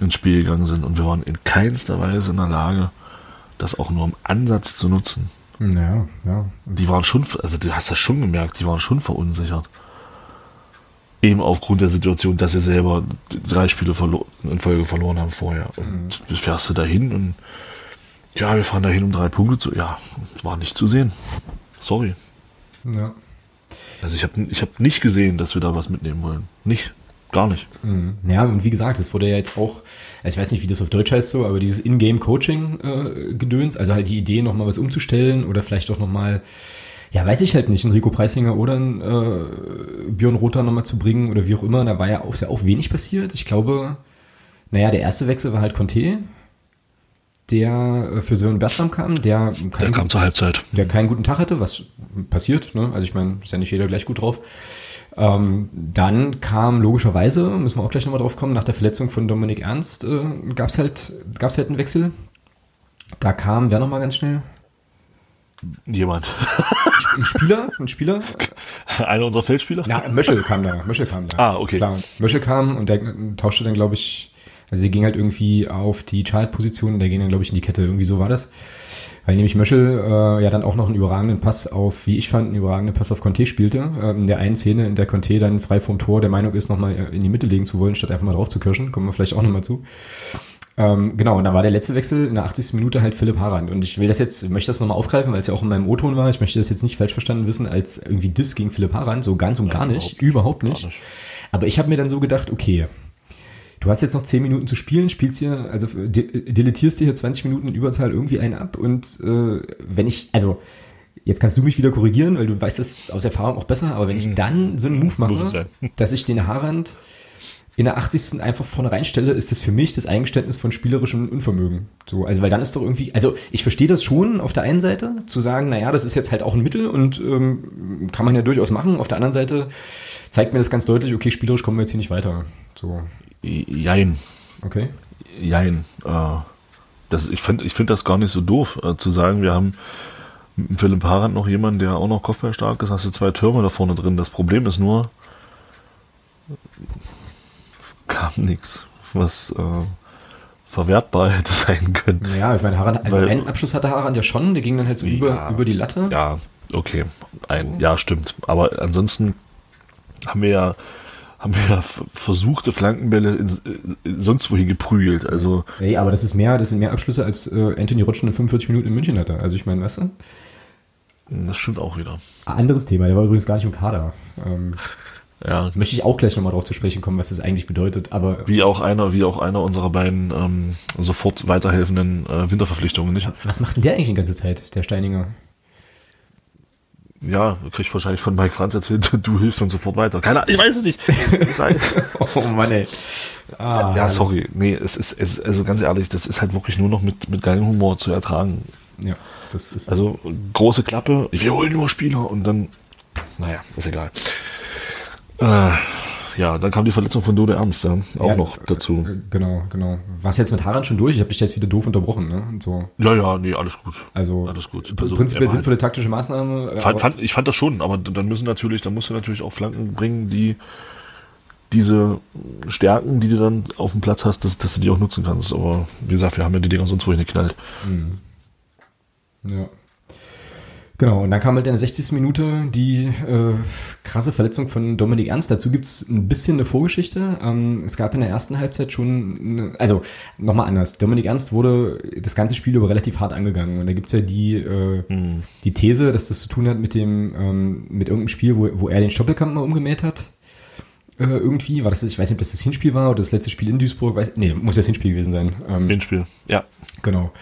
ins Spiel gegangen sind und wir waren in keinster Weise in der Lage, das auch nur im Ansatz zu nutzen. Naja, ja. Die waren schon, also du hast das schon gemerkt, die waren schon verunsichert. Eben aufgrund der Situation, dass sie selber drei Spiele in Folge verloren haben vorher. Und du fährst du dahin und Ja, wir fahren dahin um drei Punkte zu. Ja, war nicht zu sehen. Sorry. Ja. Also ich habe ich hab nicht gesehen, dass wir da was mitnehmen wollen. Nicht. Gar nicht. Mhm. Ja, und wie gesagt, es wurde ja jetzt auch, also ich weiß nicht, wie das auf Deutsch heißt so, aber dieses In-Game-Coaching-Gedöns, äh, also halt die Idee, nochmal was umzustellen oder vielleicht auch nochmal, ja, weiß ich halt nicht, einen Rico Preisinger oder einen äh, Björn Rother nochmal zu bringen oder wie auch immer, da war ja auch sehr auch wenig passiert. Ich glaube, naja, der erste Wechsel war halt Conte, der äh, für Sören Bertram kam, der, der kam zur Halbzeit. Der keinen guten Tag hatte, was passiert, ne? Also ich meine, ist ja nicht jeder gleich gut drauf. Ähm, dann kam logischerweise, müssen wir auch gleich nochmal drauf kommen, nach der Verletzung von Dominik Ernst äh, gab es halt, gab's halt einen Wechsel. Da kam, wer nochmal ganz schnell? Jemand. Ein Spieler? Ein Spieler? Einer unserer Feldspieler? Na, Möschel kam da. Möschel kam da. Ah, okay. Klar. Möschel kam und der tauschte dann, glaube ich, also sie ging halt irgendwie auf die Child-Position und der ging dann, glaube ich, in die Kette. Irgendwie so war das. Weil nämlich Möschel äh, ja dann auch noch einen überragenden Pass auf, wie ich fand, einen überragenden Pass auf Conte spielte. Äh, in der einen Szene, in der Conte dann frei vom Tor der Meinung ist, nochmal in die Mitte legen zu wollen, statt einfach mal drauf zu kirschen. Kommen wir vielleicht auch nochmal zu. Ähm, genau, und da war der letzte Wechsel in der 80. Minute halt Philipp Harand. Und ich will das jetzt, möchte das nochmal aufgreifen, weil es ja auch in meinem O-Ton war. Ich möchte das jetzt nicht falsch verstanden wissen, als irgendwie Diss gegen Philipp Harand. So ganz und gar nicht. Überhaupt nicht. nicht. Aber ich habe mir dann so gedacht, okay, du hast jetzt noch 10 Minuten zu spielen, spielst hier, also dilettierst dir hier 20 Minuten in Überzahl irgendwie einen ab und äh, wenn ich, also jetzt kannst du mich wieder korrigieren, weil du weißt das aus Erfahrung auch besser, aber wenn ich mhm. dann so einen Move mache, dass ich den Haarrand in der 80. einfach vorne reinstelle, ist das für mich das Eingeständnis von spielerischem Unvermögen. So, also weil dann ist doch irgendwie, also ich verstehe das schon auf der einen Seite, zu sagen, naja, das ist jetzt halt auch ein Mittel und ähm, kann man ja durchaus machen. Auf der anderen Seite zeigt mir das ganz deutlich, okay, spielerisch kommen wir jetzt hier nicht weiter. So. Jein. Okay. Jein. Äh, das, ich finde ich find das gar nicht so doof, äh, zu sagen, wir haben mit Philipp Harand noch jemanden, der auch noch kopfballstark ist, hast du zwei Türme da vorne drin. Das Problem ist nur, es kam nichts, was äh, verwertbar hätte sein können. Ja, ich meine, Harand, also Weil, einen Abschluss hatte Harand ja schon, der ging dann halt so ja, über, über die Latte. Ja, okay. Ein, ja, stimmt. Aber ansonsten haben wir ja haben wir ja versuchte Flankenbälle in, in, sonst wohin geprügelt. Also hey, aber das ist mehr, das sind mehr Abschlüsse als äh, Anthony Rotschen in 45 Minuten in München hatte. Also ich meine, weißt du? Das stimmt auch wieder. Anderes Thema, der war übrigens gar nicht im Kader. Ähm, ja. Möchte ich auch gleich nochmal drauf zu sprechen kommen, was das eigentlich bedeutet. Aber wie auch einer, wie auch einer unserer beiden ähm, sofort weiterhelfenden äh, Winterverpflichtungen, nicht? Was macht denn der eigentlich die ganze Zeit, der Steininger? Ja, krieg wahrscheinlich von Mike Franz erzählt, du hilfst uns sofort weiter. Keine Ahnung, ich weiß es nicht. oh Mann, ey. Ah, ja, sorry. Nee, es ist, es also ganz ehrlich, das ist halt wirklich nur noch mit, mit geilem Humor zu ertragen. Ja, das ist. Also, große Klappe, wir holen nur Spieler und dann, naja, ist egal. Äh, ja, dann kam die Verletzung von Dode Ernst, ja, auch ja, noch dazu. Genau, genau. Was jetzt mit Haran schon durch? Ich habe dich jetzt wieder doof unterbrochen, ne? Und so. Ja, ja, nee, alles gut. Also, alles gut. Also, prinzipiell sinnvolle taktische Maßnahme. Äh, fand, fand, ich fand das schon, aber dann müssen natürlich, dann musst du natürlich auch Flanken bringen, die diese Stärken, die du dann auf dem Platz hast, dass, dass du die auch nutzen kannst. Aber wie gesagt, wir haben ja die Dinger sonst wohin geknallt. Mhm. Ja. Genau, und dann kam halt in der 60. Minute die äh, krasse Verletzung von Dominik Ernst. Dazu gibt's ein bisschen eine Vorgeschichte. Ähm, es gab in der ersten Halbzeit schon, eine, also nochmal anders. Dominik Ernst wurde das ganze Spiel über relativ hart angegangen. Und da gibt's ja die, äh, hm. die These, dass das zu tun hat mit dem, ähm, mit irgendeinem Spiel, wo, wo er den Stoppelkamp mal umgemäht hat äh, irgendwie. War das, ich weiß nicht, ob das das Hinspiel war oder das letzte Spiel in Duisburg. Weiß, nee, muss das Hinspiel gewesen sein. Ähm, Hinspiel, ja. Genau.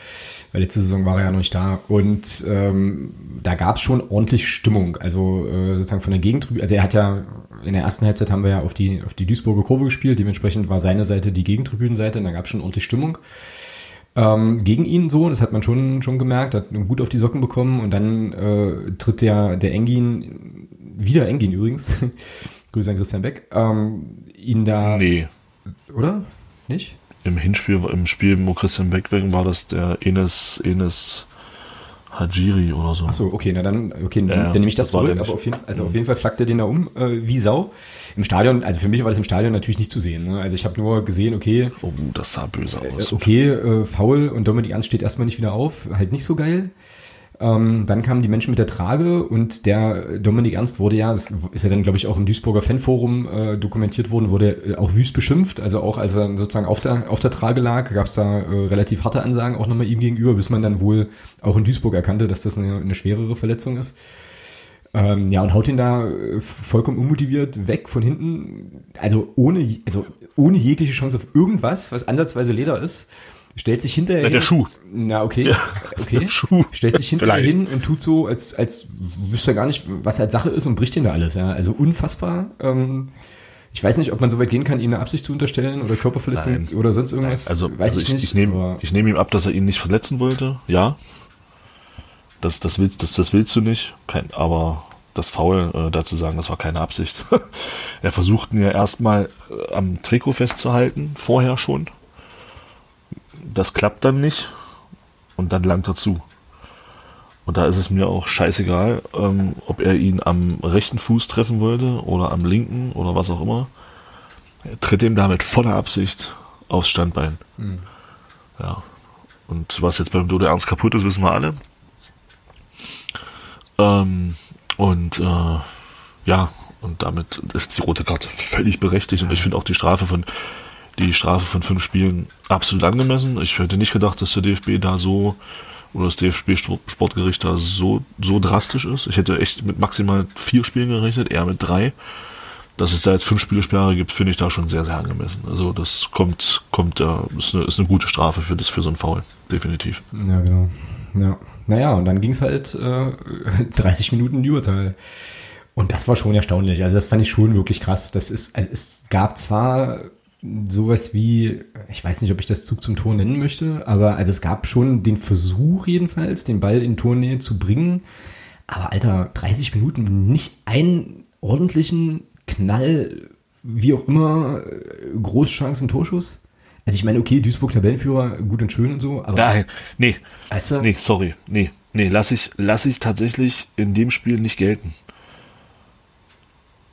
Weil letzte Saison war er ja noch nicht da. Und ähm, da gab es schon ordentlich Stimmung. Also äh, sozusagen von der Gegentribüne. Also er hat ja in der ersten Halbzeit haben wir ja auf die, auf die Duisburger Kurve gespielt. Dementsprechend war seine Seite die Gegentribünenseite. Und da gab es schon ordentlich Stimmung. Ähm, gegen ihn so, das hat man schon, schon gemerkt, hat gut auf die Socken bekommen und dann äh, tritt der, der Engin, wieder Engin übrigens, Grüße an Christian Beck, ähm, ihn da. Nee. Oder? Nicht? Im Hinspiel, im Spiel, wo Christian Beck weg war, das der Enes, Enes Hajiri oder so. Achso, okay, na dann, okay, ja, dann nehme ich das, das zurück, aber auf jeden, also auf jeden Fall flackt er den da um äh, wie Sau. Im Stadion, also für mich war das im Stadion natürlich nicht zu sehen. Ne? Also ich habe nur gesehen, okay. Oh, das sah böse aus. Äh, okay, äh, faul und Dominik Ernst steht erstmal nicht wieder auf, halt nicht so geil. Ähm, dann kamen die Menschen mit der Trage und der Dominik Ernst wurde ja, das ist ja dann, glaube ich, auch im Duisburger Fanforum äh, dokumentiert worden, wurde äh, auch wüst beschimpft. Also auch als er sozusagen auf der, auf der Trage lag, gab es da äh, relativ harte Ansagen auch nochmal ihm gegenüber, bis man dann wohl auch in Duisburg erkannte, dass das eine, eine schwerere Verletzung ist. Ähm, ja, und haut ihn da äh, vollkommen unmotiviert weg von hinten, also ohne, also ohne jegliche Chance auf irgendwas, was ansatzweise Leder ist stellt sich hinterher Ja, der hin, Schuh. Na, okay. Ja, okay. der Schuh. Stellt sich hinterher Vielleicht. hin und tut so, als, als wüsste er gar nicht, was halt Sache ist und bricht ihn da alles. Ja. Also unfassbar. Ähm, ich weiß nicht, ob man so weit gehen kann, ihm eine Absicht zu unterstellen oder Körperverletzung Nein. oder sonst irgendwas. Also, weiß also ich nicht. Ich, nehme, aber- ich nehme ihm ab, dass er ihn nicht verletzen wollte. Ja. Das, das, willst, das, das willst du nicht. Kein, aber das Foul, äh, dazu sagen, das war keine Absicht. er versucht ihn ja erstmal äh, am Trikot festzuhalten, vorher schon. Das klappt dann nicht. Und dann langt er zu. Und da ist es mir auch scheißegal, ähm, ob er ihn am rechten Fuß treffen wollte oder am linken oder was auch immer. Er tritt ihm damit voller Absicht aufs Standbein. Ja. Und was jetzt beim Dodo Ernst kaputt ist, wissen wir alle. Ähm, und äh, ja, und damit ist die rote Karte völlig berechtigt. Und ich finde auch die Strafe von die Strafe von fünf Spielen absolut angemessen. Ich hätte nicht gedacht, dass der DFB da so oder das DFB Sportgericht da so, so drastisch ist. Ich hätte echt mit maximal vier Spielen gerechnet, eher mit drei. Dass es da jetzt fünf Spielesperre gibt, finde ich da schon sehr, sehr angemessen. Also das kommt, kommt, ist, eine, ist eine gute Strafe für das, für so ein Foul, definitiv. Ja, genau. Ja. Naja, und dann ging es halt äh, 30 Minuten in die Überzahl. Und das war schon erstaunlich. Also das fand ich schon wirklich krass. Das ist, also es gab zwar sowas wie, ich weiß nicht, ob ich das Zug zum Tor nennen möchte, aber also es gab schon den Versuch jedenfalls, den Ball in Tornähe zu bringen. Aber Alter, 30 Minuten nicht einen ordentlichen Knall, wie auch immer, äh, Großchancen, Torschuss. Also ich meine, okay, Duisburg Tabellenführer, gut und schön und so, aber Nein, nee, weißt du, nee, sorry, nee, nee, lass ich, lass ich tatsächlich in dem Spiel nicht gelten.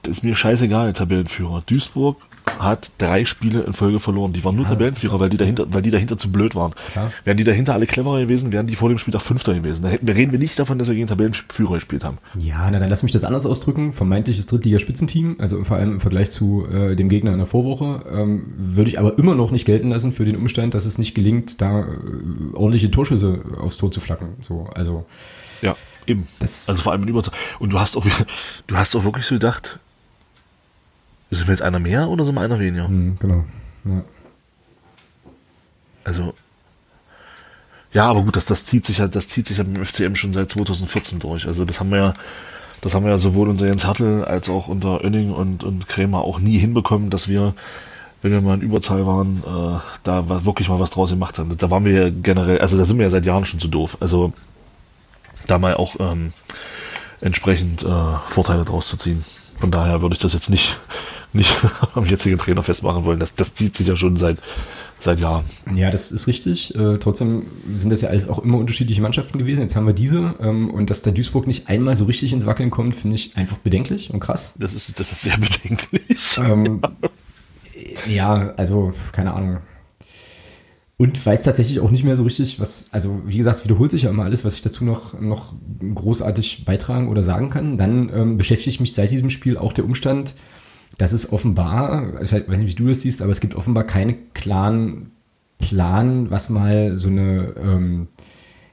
Das ist mir scheißegal, Tabellenführer. Duisburg hat drei Spiele in Folge verloren. Die waren nur Ja, Tabellenführer, weil die dahinter, weil die dahinter zu blöd waren. Klar. Wären die dahinter alle cleverer gewesen, wären die vor dem Spieltag Fünfter gewesen. Da hätten, reden wir nicht davon, dass wir gegen Tabellenführer gespielt haben. Ja, na dann lass mich das anders ausdrücken. Vermeintliches Drittligaspitzenteam, also vor allem im Vergleich zu äh, dem Gegner in der Vorwoche, ähm, würde ich aber immer noch nicht gelten lassen für den Umstand, dass es nicht gelingt, da äh, ordentliche Torschüsse aufs Tor zu flacken. So, also Ja, eben. Also vor allem in Überzahl. Und du hast auch, du hast auch wirklich so gedacht, sind wir jetzt einer mehr oder sind wir einer weniger? hm, genau. Ja. Also, ja, aber gut, das, das zieht sich ja, das zieht sich ja im FCM schon seit 2014 durch. Also das haben wir ja, das haben wir ja sowohl unter Jens Hartl als auch unter Oenning und, und Krämer auch nie hinbekommen, dass wir, wenn wir mal in Überzahl waren, äh, da war wirklich mal was draus gemacht haben. Da waren wir ja generell, also da sind wir ja seit Jahren schon zu doof. Also da mal auch ähm, entsprechend äh, Vorteile draus zu ziehen. Von daher würde ich das jetzt nicht, nicht am jetzigen Trainer festmachen wollen. Das, das zieht sich ja schon seit, seit Jahren. ja, das ist richtig. Äh, trotzdem sind das ja alles auch immer unterschiedliche Mannschaften gewesen. Jetzt haben wir diese ähm, und dass der Duisburg nicht einmal so richtig ins Wackeln kommt, finde ich einfach bedenklich und krass. Das ist, das ist sehr bedenklich. Ähm, ja, also, keine Ahnung. Und weiß tatsächlich auch nicht mehr so richtig, was, also wie gesagt, es wiederholt sich ja immer alles, was ich dazu noch, noch großartig beitragen oder sagen kann. Dann ähm, beschäftigt mich seit diesem Spiel auch der Umstand, dass es offenbar, ich weiß nicht, wie du das siehst, aber es gibt offenbar keinen klaren Plan, was mal so eine, ähm,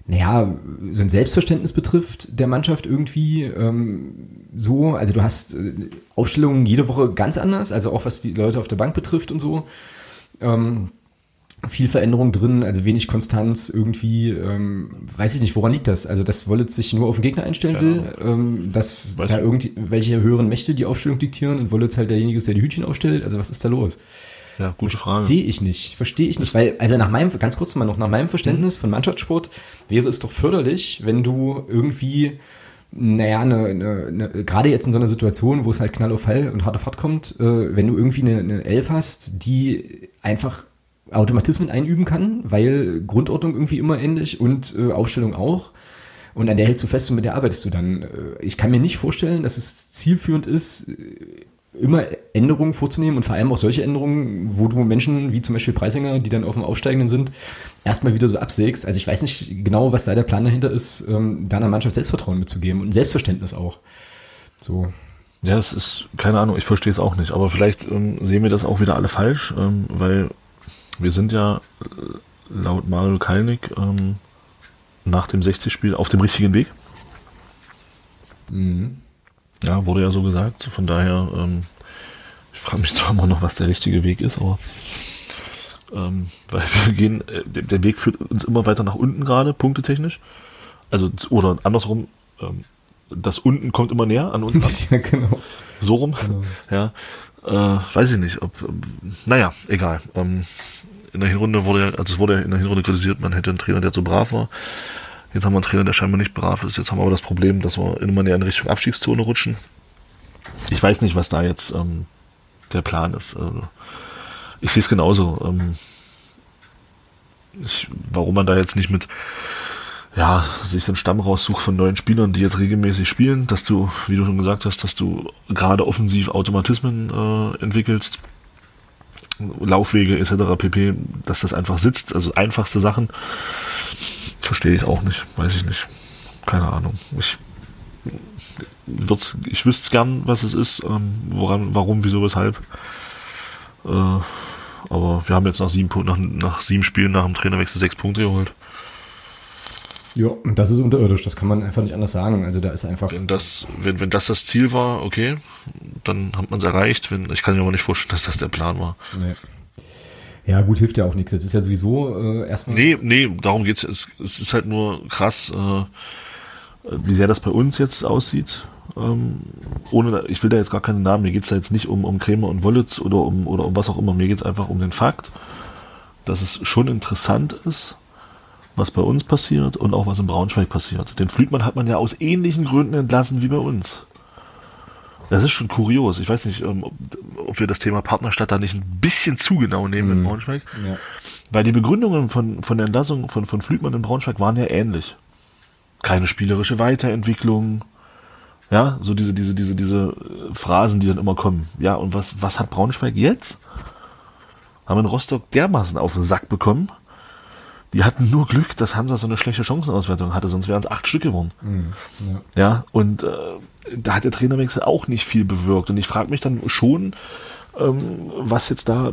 naja, so ein Selbstverständnis betrifft der Mannschaft irgendwie ähm, so. Also du hast äh, Aufstellungen jede Woche ganz anders, also auch was die Leute auf der Bank betrifft und so. Ähm, viel Veränderung drin, also wenig Konstanz irgendwie, ähm, weiß ich nicht, woran liegt das? Also, dass Wollitz sich nur auf den Gegner einstellen will, ähm, dass Weiß da irgendwelche höheren Mächte die Aufstellung diktieren und Wollitz halt derjenige ist, der die Hütchen aufstellt. Also, was ist da los? Ja, gute Frage. Verstehe ich nicht, verstehe ich nicht, weil, also nach meinem, ganz kurz mal noch, nach meinem Verständnis von Mannschaftssport wäre es doch förderlich, wenn du irgendwie, naja, eine, eine, eine, gerade jetzt in so einer Situation, wo es halt Knall auf Fall und harte Fahrt kommt, äh, wenn du irgendwie eine, eine Elf hast, die einfach Automatismen einüben kann, weil Grundordnung irgendwie immer ähnlich und äh, Aufstellung auch. Und an der hältst du fest und mit der arbeitest du dann. Äh, Ich kann mir nicht vorstellen, dass es zielführend ist, äh, immer Änderungen vorzunehmen und vor allem auch solche Änderungen, wo du Menschen wie zum Beispiel Preisinger, die dann auf dem Aufsteigenden sind, erstmal wieder so absägst. Also ich weiß nicht genau, was da der Plan dahinter ist, ähm, da Mannschaft Selbstvertrauen mitzugeben und Selbstverständnis auch. So. Ja, es ist, keine Ahnung, ich verstehe es auch nicht, aber vielleicht ähm, sehen wir das auch wieder alle falsch, ähm, weil wir sind ja äh, laut Mario Kalnick ähm, nach dem 60-Spiel auf dem richtigen Weg. Mhm. Ja, wurde ja so gesagt. Von daher, ähm, ich frage mich zwar immer noch, was der richtige Weg ist, aber ähm, weil wir gehen, äh, der, der, Weg führt uns immer weiter nach unten gerade, punktetechnisch. Also, oder andersrum, ähm, das unten kommt immer näher an uns. ja, genau. So rum. Genau. Ja. Äh, weiß ich nicht, ob, ähm, naja, egal. Ähm, in der Hinrunde wurde, also es wurde in der Hinrunde kritisiert, man hätte einen Trainer, der zu brav war. Jetzt haben wir einen Trainer, der scheinbar nicht brav ist. Jetzt haben wir aber das Problem, dass wir immer näher in Richtung Abstiegszone rutschen. Ich weiß nicht, was da jetzt ähm, der Plan ist. Also, ich sehe es genauso. Ähm, ich, warum man da jetzt nicht mit ja, sich einen Stamm raussucht von neuen Spielern, die jetzt regelmäßig spielen, dass du, wie du schon gesagt hast, dass du gerade offensiv Automatismen äh, entwickelst, Laufwege etc. pp, dass das einfach sitzt, also einfachste Sachen, verstehe ich auch nicht, weiß ich nicht. Keine Ahnung. Ich, ich wüsste gern, was es ist, ähm, woran, warum, wieso, weshalb. Äh, aber wir haben jetzt nach sieben, nach, nach sieben Spielen nach dem Trainerwechsel sechs Punkte geholt. Ja, und das ist unterirdisch, das kann man einfach nicht anders sagen. Also da ist einfach. Wenn das, wenn, wenn das das Ziel war, okay, dann hat man es erreicht. Wenn, ich kann mir aber nicht vorstellen, dass das der Plan war. Nee. Ja, gut, hilft ja auch nichts. Das ist ja sowieso äh, erstmal. Nee, nee, darum geht's. Es, es ist halt nur krass, äh, wie sehr das bei uns jetzt aussieht. Ähm, ohne, ich will da jetzt gar keinen Namen, mir geht's da jetzt nicht um, um Krämer und Wollitz oder um, oder um was auch immer. Mir geht's einfach um den Fakt, dass es schon interessant ist, was bei uns passiert und auch was in Braunschweig passiert. Den Flügmann hat man ja aus ähnlichen Gründen entlassen wie bei uns. Das ist schon kurios. Ich weiß nicht, ähm, ob wir das Thema Partnerstadt da nicht ein bisschen zu genau nehmen mhm. in Braunschweig. Ja. Weil die Begründungen von, von der Entlassung von, von Flügmann in Braunschweig waren ja ähnlich. Keine spielerische Weiterentwicklung. Ja, so diese, diese, diese, diese Phrasen, die dann immer kommen. Ja, und was, was hat Braunschweig jetzt? Haben in Rostock dermaßen auf den Sack bekommen, die hatten nur Glück, dass Hansa so eine schlechte Chancenauswertung hatte, sonst wären es acht Stück geworden. Mhm, ja. ja. und äh, da hat der Trainerwechsel auch nicht viel bewirkt. Und ich frage mich dann schon, ähm, was jetzt da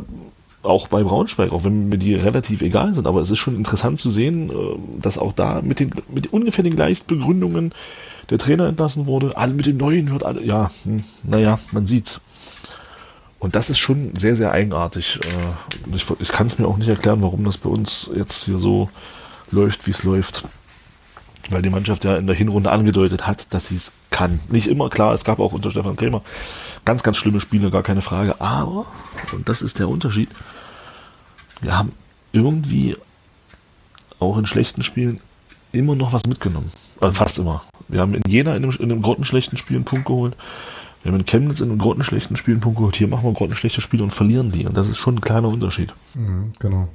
auch bei Braunschweig, auch wenn mir die relativ egal sind, aber es ist schon interessant zu sehen, äh, dass auch da mit den mit ungefähr den gleichen Begründungen der Trainer entlassen wurde. Alle mit den neuen wird alle, ja, hm, naja, man sieht's. Und das ist schon sehr, sehr eigenartig. Äh, ich, ich kann es mir auch nicht erklären, warum das bei uns jetzt hier so läuft, wie es läuft. Weil die Mannschaft ja in der Hinrunde angedeutet hat, dass sie es kann. Nicht immer, klar, es gab auch unter Stefan Krämer ganz, ganz schlimme Spiele, gar keine Frage. Aber, und das ist der Unterschied, wir haben irgendwie auch in schlechten Spielen immer noch was mitgenommen. Also fast immer. Wir haben in Jena in einem, in einem grottenschlechten Spiel einen Punkt geholt. Wir haben in Chemnitz in einem grottenschlechten Spiel einen Punkt geholt. Hier machen wir ein grottenschlechtes Spiel und verlieren die. Und das ist schon ein kleiner Unterschied. Mhm, genau.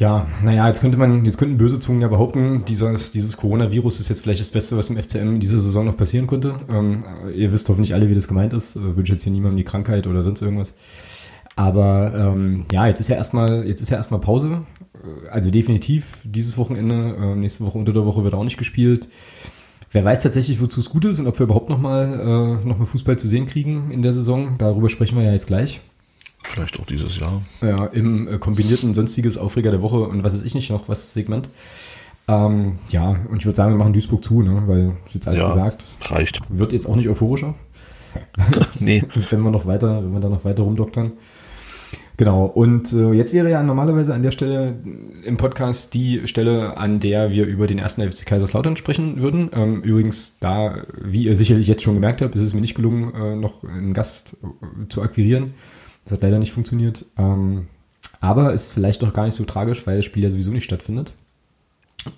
Ja, naja, jetzt könnte man, jetzt könnten böse Zungen ja behaupten, dieses, dieses Coronavirus ist jetzt vielleicht das Beste, was im FCM in dieser Saison noch passieren konnte. Ähm, ihr wisst hoffentlich alle, wie das gemeint ist. Äh, wünsche jetzt hier niemandem die Krankheit oder sonst irgendwas. Aber ähm, ja, jetzt ist ja erstmal, jetzt ist ja erstmal Pause. Äh, also definitiv dieses Wochenende. Äh, nächste Woche unter der Woche wird auch nicht gespielt. Wer weiß tatsächlich, wozu es gut ist und ob wir überhaupt nochmal äh, noch mal Fußball zu sehen kriegen in der Saison. Darüber sprechen wir ja jetzt gleich. Vielleicht auch dieses Jahr. Ja, im äh, kombinierten sonstiges Aufreger der Woche und was ist ich nicht noch, was Segment. Ähm, ja, und ich würde sagen, wir machen Duisburg zu, ne? weil es jetzt alles ja, gesagt. Reicht. Wird jetzt auch nicht euphorischer. nee. wenn wir noch weiter, wenn wir da noch weiter rumdoktern. Genau, und äh, jetzt wäre ja normalerweise an der Stelle im Podcast die Stelle, an der wir über den ersten FC Kaiserslautern sprechen würden. Ähm, übrigens, da, wie ihr sicherlich jetzt schon gemerkt habt, ist es mir nicht gelungen, äh, noch einen Gast äh, zu akquirieren. Das hat leider nicht funktioniert. Ähm, aber ist vielleicht doch gar nicht so tragisch, weil das Spiel ja sowieso nicht stattfindet.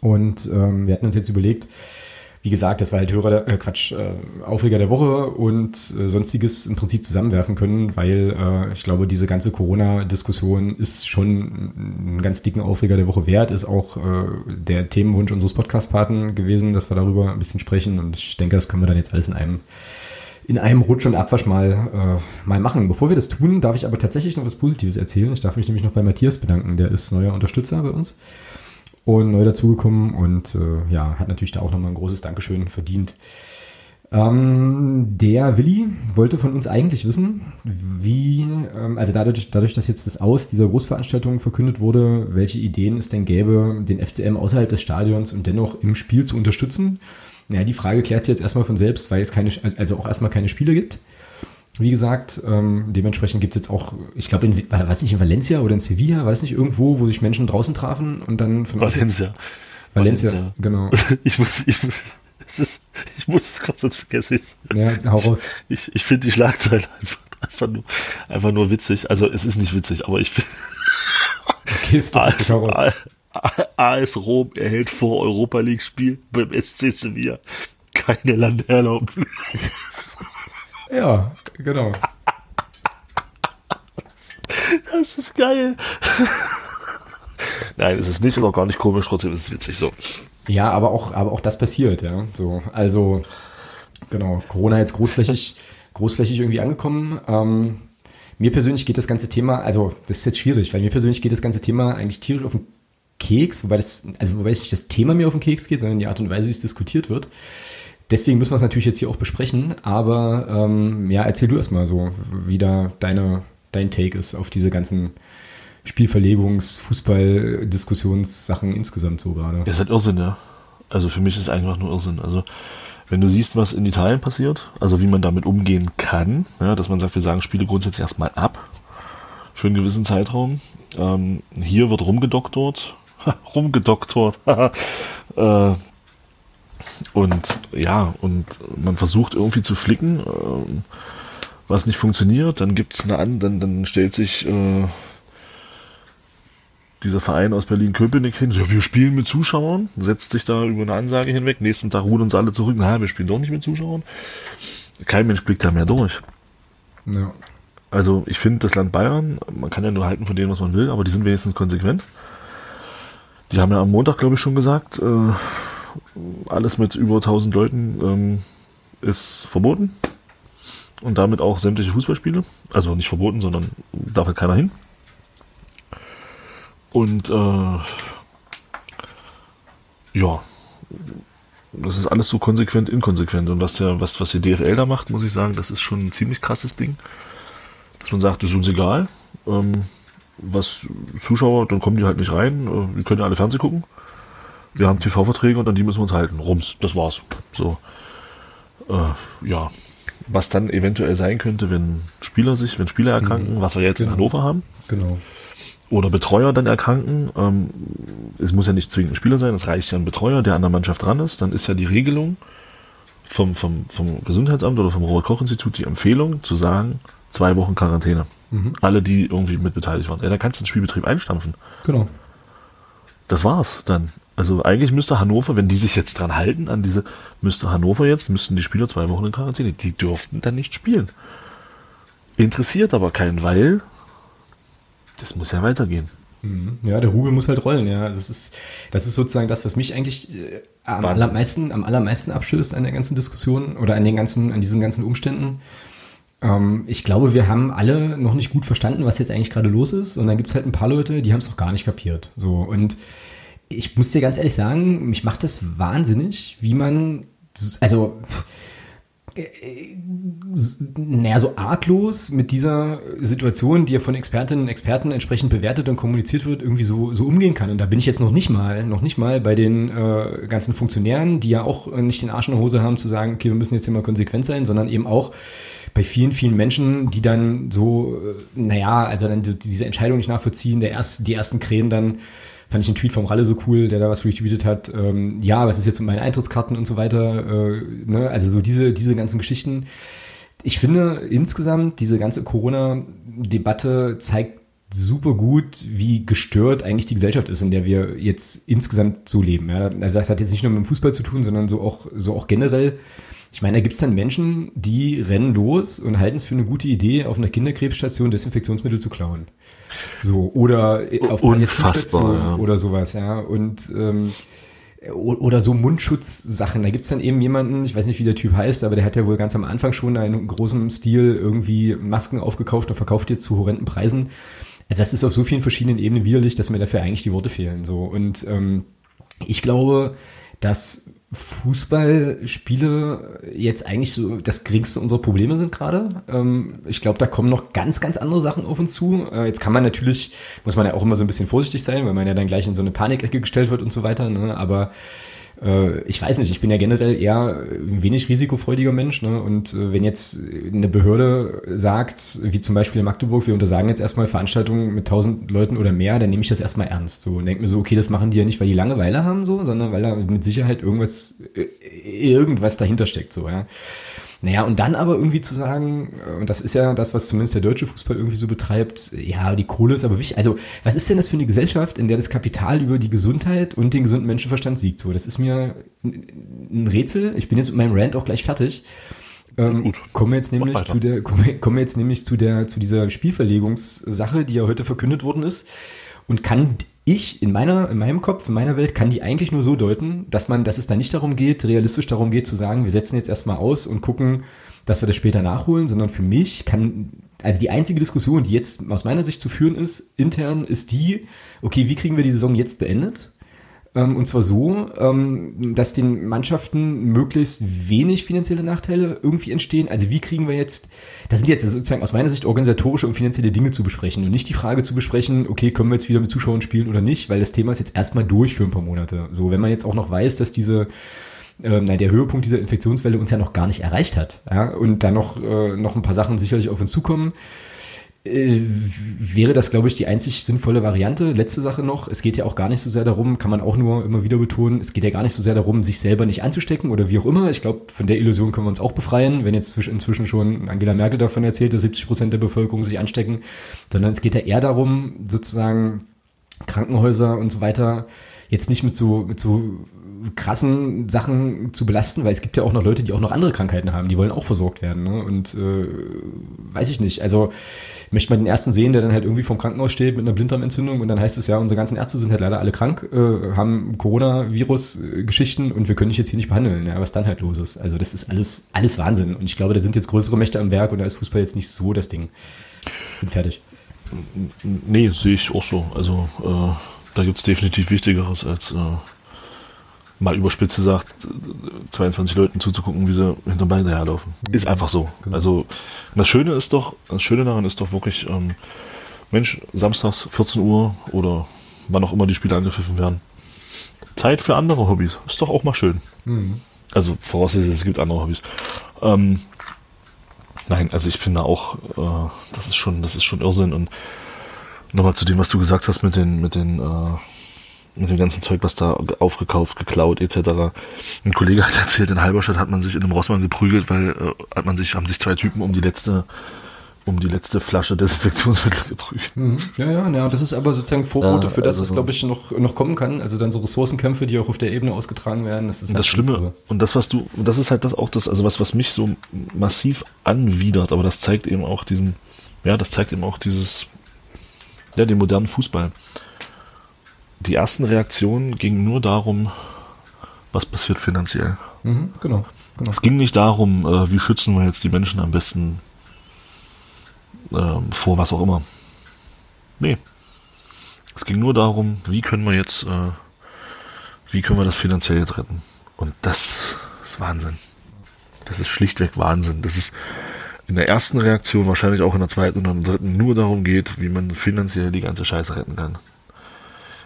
Und ähm, wir hatten uns jetzt überlegt, wie gesagt, das war halt Hörer, äh, Quatsch, äh, Aufreger der Woche und äh, sonstiges im Prinzip zusammenwerfen können, weil äh, ich glaube, diese ganze Corona-Diskussion ist schon einen ganz dicken Aufreger der Woche wert, ist auch äh, der Themenwunsch unseres Podcast-Paten gewesen, dass wir darüber ein bisschen sprechen und ich denke, das können wir dann jetzt alles in einem in einem Rutsch und Abwasch mal, äh, mal machen. Bevor wir das tun, darf ich aber tatsächlich noch was Positives erzählen. Ich darf mich nämlich noch bei Matthias bedanken. Der ist neuer Unterstützer bei uns und neu dazugekommen und äh, ja, hat natürlich da auch nochmal ein großes Dankeschön verdient. Ähm, der Willi wollte von uns eigentlich wissen, wie, ähm, also dadurch, dadurch, dass jetzt das Aus dieser Großveranstaltung verkündet wurde, welche Ideen es denn gäbe, den FCM außerhalb des Stadions und dennoch im Spiel zu unterstützen. Naja, die Frage klärt sich jetzt erstmal von selbst, weil es keine, also auch erstmal keine Spiele gibt. Wie gesagt, ähm, dementsprechend gibt es jetzt auch, ich glaube, in, war das nicht in Valencia oder in Sevilla, war das nicht irgendwo, wo sich Menschen draußen trafen und dann von Valencia. Valencia, Valencia. genau. Ich muss, ich muss, es ist, ich muss es kurz, sonst vergesse ich Ja, hau raus. Ich, ich finde die Schlagzeile einfach, einfach, nur, einfach nur witzig. Also es ist nicht witzig, aber ich finde. Okay, ist doch witzig, hau raus. AS Rom erhält vor Europa League Spiel beim SC Sevilla keine Landeerlaubnis. ja, genau. Das ist geil. Nein, es ist nicht, aber gar nicht komisch, trotzdem ist es witzig so. Ja, aber auch, aber auch das passiert, ja. So, also, genau, Corona jetzt großflächig, großflächig irgendwie angekommen. Ähm, mir persönlich geht das ganze Thema, also das ist jetzt schwierig, weil mir persönlich geht das ganze Thema eigentlich tierisch auf den Keks, wobei das, also wobei es nicht das Thema mir auf den Keks geht, sondern die Art und Weise, wie es diskutiert wird. Deswegen müssen wir es natürlich jetzt hier auch besprechen, aber ähm, ja, erzähl du erstmal so, wie da deine, dein Take ist auf diese ganzen Spielverlegungs-, Fußball-Diskussionssachen insgesamt so gerade. Ist halt Irrsinn, ja. Also für mich ist es einfach nur Irrsinn. Also wenn du siehst, was in Italien passiert, also wie man damit umgehen kann, ja, dass man sagt, wir sagen Spiele grundsätzlich erstmal ab für einen gewissen Zeitraum. Ähm, hier wird rumgedoktort, rumgedoktort. äh, und ja, und man versucht irgendwie zu flicken, äh, was nicht funktioniert, dann gibt es eine an, dann, dann stellt sich äh, dieser Verein aus Berlin-Köpenick hin, ja, wir spielen mit Zuschauern, setzt sich da über eine Ansage hinweg, nächsten Tag ruhen uns alle zurück, naja, wir spielen doch nicht mit Zuschauern. Kein Mensch blickt da mehr durch. Ja. Also ich finde, das Land Bayern, man kann ja nur halten von dem, was man will, aber die sind wenigstens konsequent. Die haben ja am Montag, glaube ich, schon gesagt, äh, alles mit über 1000 Leuten ähm, ist verboten. Und damit auch sämtliche Fußballspiele. Also nicht verboten, sondern darf halt keiner hin. Und äh, ja, das ist alles so konsequent inkonsequent. Und was der, was, was die DFL da macht, muss ich sagen, das ist schon ein ziemlich krasses Ding. Dass man sagt, das ist uns egal. Ähm, was Zuschauer, dann kommen die halt nicht rein. Äh, wir können ja alle Fernsehen gucken. Wir haben TV-Verträge und an die müssen wir uns halten. Rums, das war's. So. Äh, ja. Was dann eventuell sein könnte, wenn Spieler sich, wenn Spieler erkranken, mhm. was wir jetzt genau. in Hannover haben. Genau oder Betreuer dann erkranken. Ähm, es muss ja nicht zwingend ein Spieler sein, es reicht ja ein Betreuer, der an der Mannschaft dran ist. Dann ist ja die Regelung vom, vom, vom Gesundheitsamt oder vom Robert-Koch-Institut die Empfehlung zu sagen, zwei Wochen Quarantäne. Mhm. Alle, die irgendwie mit beteiligt waren. Ja, dann kannst du den Spielbetrieb einstampfen. Genau. Das war's dann. Also eigentlich müsste Hannover, wenn die sich jetzt dran halten, an diese, müsste Hannover jetzt, müssten die Spieler zwei Wochen in Quarantäne. Die dürften dann nicht spielen. Interessiert aber keinen, weil das muss ja weitergehen. Mhm. Ja, der Rubel muss halt rollen, ja. Das ist, das ist sozusagen das, was mich eigentlich äh, am allermeisten, am allermeisten abstößt an der ganzen Diskussion oder an den ganzen, an diesen ganzen Umständen. Ähm, ich glaube, wir haben alle noch nicht gut verstanden, was jetzt eigentlich gerade los ist. Und dann gibt es halt ein paar Leute, die haben es noch gar nicht kapiert. So, und ich muss dir ganz ehrlich sagen, mich macht das wahnsinnig, wie man, also, naja, so arglos mit dieser Situation, die ja von Expertinnen und Experten entsprechend bewertet und kommuniziert wird, irgendwie so, so umgehen kann. Und da bin ich jetzt noch nicht mal, noch nicht mal bei den äh, ganzen Funktionären, die ja auch nicht den Arsch in der Hose haben, zu sagen, okay, wir müssen jetzt hier mal konsequent sein, sondern eben auch bei vielen, vielen Menschen, die dann so, äh, naja, also dann diese Entscheidung nicht nachvollziehen, der erst, die ersten Krähen dann fand ich den Tweet vom Ralle so cool, der da was retweetet hat. Ähm, ja, was ist jetzt mit meinen Eintrittskarten und so weiter? Äh, ne? Also so diese, diese ganzen Geschichten. Ich finde insgesamt, diese ganze Corona-Debatte zeigt super gut, wie gestört eigentlich die Gesellschaft ist, in der wir jetzt insgesamt so leben. Ja? Also das hat jetzt nicht nur mit dem Fußball zu tun, sondern so auch, so auch generell. Ich meine, da gibt es dann Menschen, die rennen los und halten es für eine gute Idee, auf einer Kinderkrebsstation Desinfektionsmittel zu klauen. So, oder auf Palliativstation ja. oder sowas, ja. Und ähm, oder so Mundschutzsachen. Da gibt's dann eben jemanden, ich weiß nicht, wie der Typ heißt, aber der hat ja wohl ganz am Anfang schon in großem Stil irgendwie Masken aufgekauft und verkauft jetzt zu horrenden Preisen. Also das ist auf so vielen verschiedenen Ebenen widerlich, dass mir dafür eigentlich die Worte fehlen. So Und ähm, ich glaube, dass Fußballspiele jetzt eigentlich so das geringste unserer Probleme sind gerade. Ähm, ich glaube, da kommen noch ganz, ganz andere Sachen auf uns zu. Äh, jetzt kann man natürlich, muss man ja auch immer so ein bisschen vorsichtig sein, weil man ja dann gleich in so eine Panikecke gestellt wird und so weiter. Ne? Aber ich weiß nicht, ich bin ja generell eher ein wenig risikofreudiger Mensch. Ne? Und äh, wenn jetzt eine Behörde sagt, wie zum Beispiel in Magdeburg, wir untersagen jetzt erstmal Veranstaltungen mit tausend Leuten oder mehr, dann nehme ich das erstmal ernst. So und denke mir so, okay, das machen die ja nicht, weil die Langeweile haben, so, sondern weil da mit Sicherheit irgendwas, äh, irgendwas dahinter steckt. So, ja. Naja, und dann aber irgendwie zu sagen, äh, und das ist ja das, was zumindest der deutsche Fußball irgendwie so betreibt, ja, die Kohle ist aber wichtig. Also, was ist denn das für eine Gesellschaft, in der das Kapital über die Gesundheit und den gesunden Menschenverstand siegt? So, das ist mir ein Rätsel. Ich bin jetzt mit meinem Rant auch gleich fertig. Ähm, Gut. Kommen wir jetzt nämlich zu der, kommen kommen wir jetzt nämlich zu der, zu dieser Spielverlegungssache, die ja heute verkündet worden ist. Und kann ich in meiner, in meinem Kopf, in meiner Welt kann die eigentlich nur so deuten, dass man, dass es da nicht darum geht, realistisch darum geht zu sagen, wir setzen jetzt erstmal aus und gucken, dass wir das später nachholen, sondern für mich kann, also die einzige Diskussion, die jetzt aus meiner Sicht zu führen ist, intern, ist die, okay, wie kriegen wir die Saison jetzt beendet? Ähm, und zwar so, ähm, dass den Mannschaften möglichst wenig finanzielle Nachteile irgendwie entstehen. Also wie kriegen wir jetzt, das sind jetzt sozusagen aus meiner Sicht organisatorische und finanzielle Dinge zu besprechen und nicht die Frage zu besprechen, okay, können wir jetzt wieder mit Zuschauern spielen oder nicht, weil das Thema ist jetzt erstmal durch für ein paar Monate. So, wenn man jetzt auch noch weiß, dass diese ähm, der Höhepunkt dieser Infektionswelle uns ja noch gar nicht erreicht hat. Ja, und dann noch, äh, noch ein paar Sachen sicherlich auf uns zukommen äh, wäre das, glaube ich, die einzig sinnvolle Variante. Letzte Sache noch, es geht ja auch gar nicht so sehr darum, kann man auch nur immer wieder betonen, es geht ja gar nicht so sehr darum, sich selber nicht anzustecken oder wie auch immer. Ich glaube, von der Illusion können wir uns auch befreien, wenn jetzt inzwischen schon Angela Merkel davon erzählt, dass 70 Prozent der Bevölkerung sich anstecken, sondern es geht ja eher darum, sozusagen Krankenhäuser und so weiter jetzt nicht mit so, mit so krassen Sachen zu belasten, weil es gibt ja auch noch Leute, die auch noch andere Krankheiten haben, die wollen auch versorgt werden. Ne? Und äh, weiß ich nicht. Also möchte man den ersten sehen, der dann halt irgendwie vom Krankenhaus steht mit einer Blinddarmentzündung und dann heißt es ja, unsere ganzen Ärzte sind halt leider alle krank, äh, haben Coronavirus-Geschichten und wir können dich jetzt hier nicht behandeln, ja, was dann halt los ist. Also das ist alles, alles Wahnsinn. Und ich glaube, da sind jetzt größere Mächte am Werk und da ist Fußball jetzt nicht so das Ding. Bin fertig. Nee, sehe ich auch so. Also äh, da gibt es definitiv Wichtigeres als äh, mal überspitzt gesagt, 22 Leuten zuzugucken, wie sie hinterm Bein daherlaufen. Ist einfach so. Genau. Also das Schöne ist doch, das Schöne daran ist doch wirklich, ähm, Mensch, samstags 14 Uhr oder wann auch immer die Spiele angepfiffen werden. Zeit für andere Hobbys. Ist doch auch mal schön. Mhm. Also vorausgesetzt, es gibt andere Hobbys. Ähm, nein, also ich finde auch, äh, das ist schon, das ist schon Irrsinn und nochmal zu dem, was du gesagt hast mit den, mit den äh, mit dem ganzen Zeug, was da aufgekauft, geklaut etc. Ein Kollege hat erzählt, in Halberstadt hat man sich in einem Rossmann geprügelt, weil äh, hat man sich, haben sich zwei Typen um die letzte um die letzte Flasche Desinfektionsmittel geprügelt. Mhm. Ja, ja, ja, das ist aber sozusagen Vorbote ja, für das, also, was, glaube ich, noch, noch kommen kann. Also dann so Ressourcenkämpfe, die auch auf der Ebene ausgetragen werden. Das ist halt das Schlimme. So. Und das, was du, das ist halt das auch das, also was, was mich so massiv anwidert, aber das zeigt eben auch diesen, ja, das zeigt eben auch dieses, ja, den modernen Fußball die ersten Reaktionen gingen nur darum, was passiert finanziell. Mhm, genau, genau. Es ging nicht darum, äh, wie schützen wir jetzt die Menschen am besten äh, vor was auch immer. Nee. Es ging nur darum, wie können wir jetzt, äh, wie können wir das finanziell jetzt retten. Und das ist Wahnsinn. Das ist schlichtweg Wahnsinn. Das ist in der ersten Reaktion, wahrscheinlich auch in der zweiten und der dritten, nur darum geht, wie man finanziell die ganze Scheiße retten kann.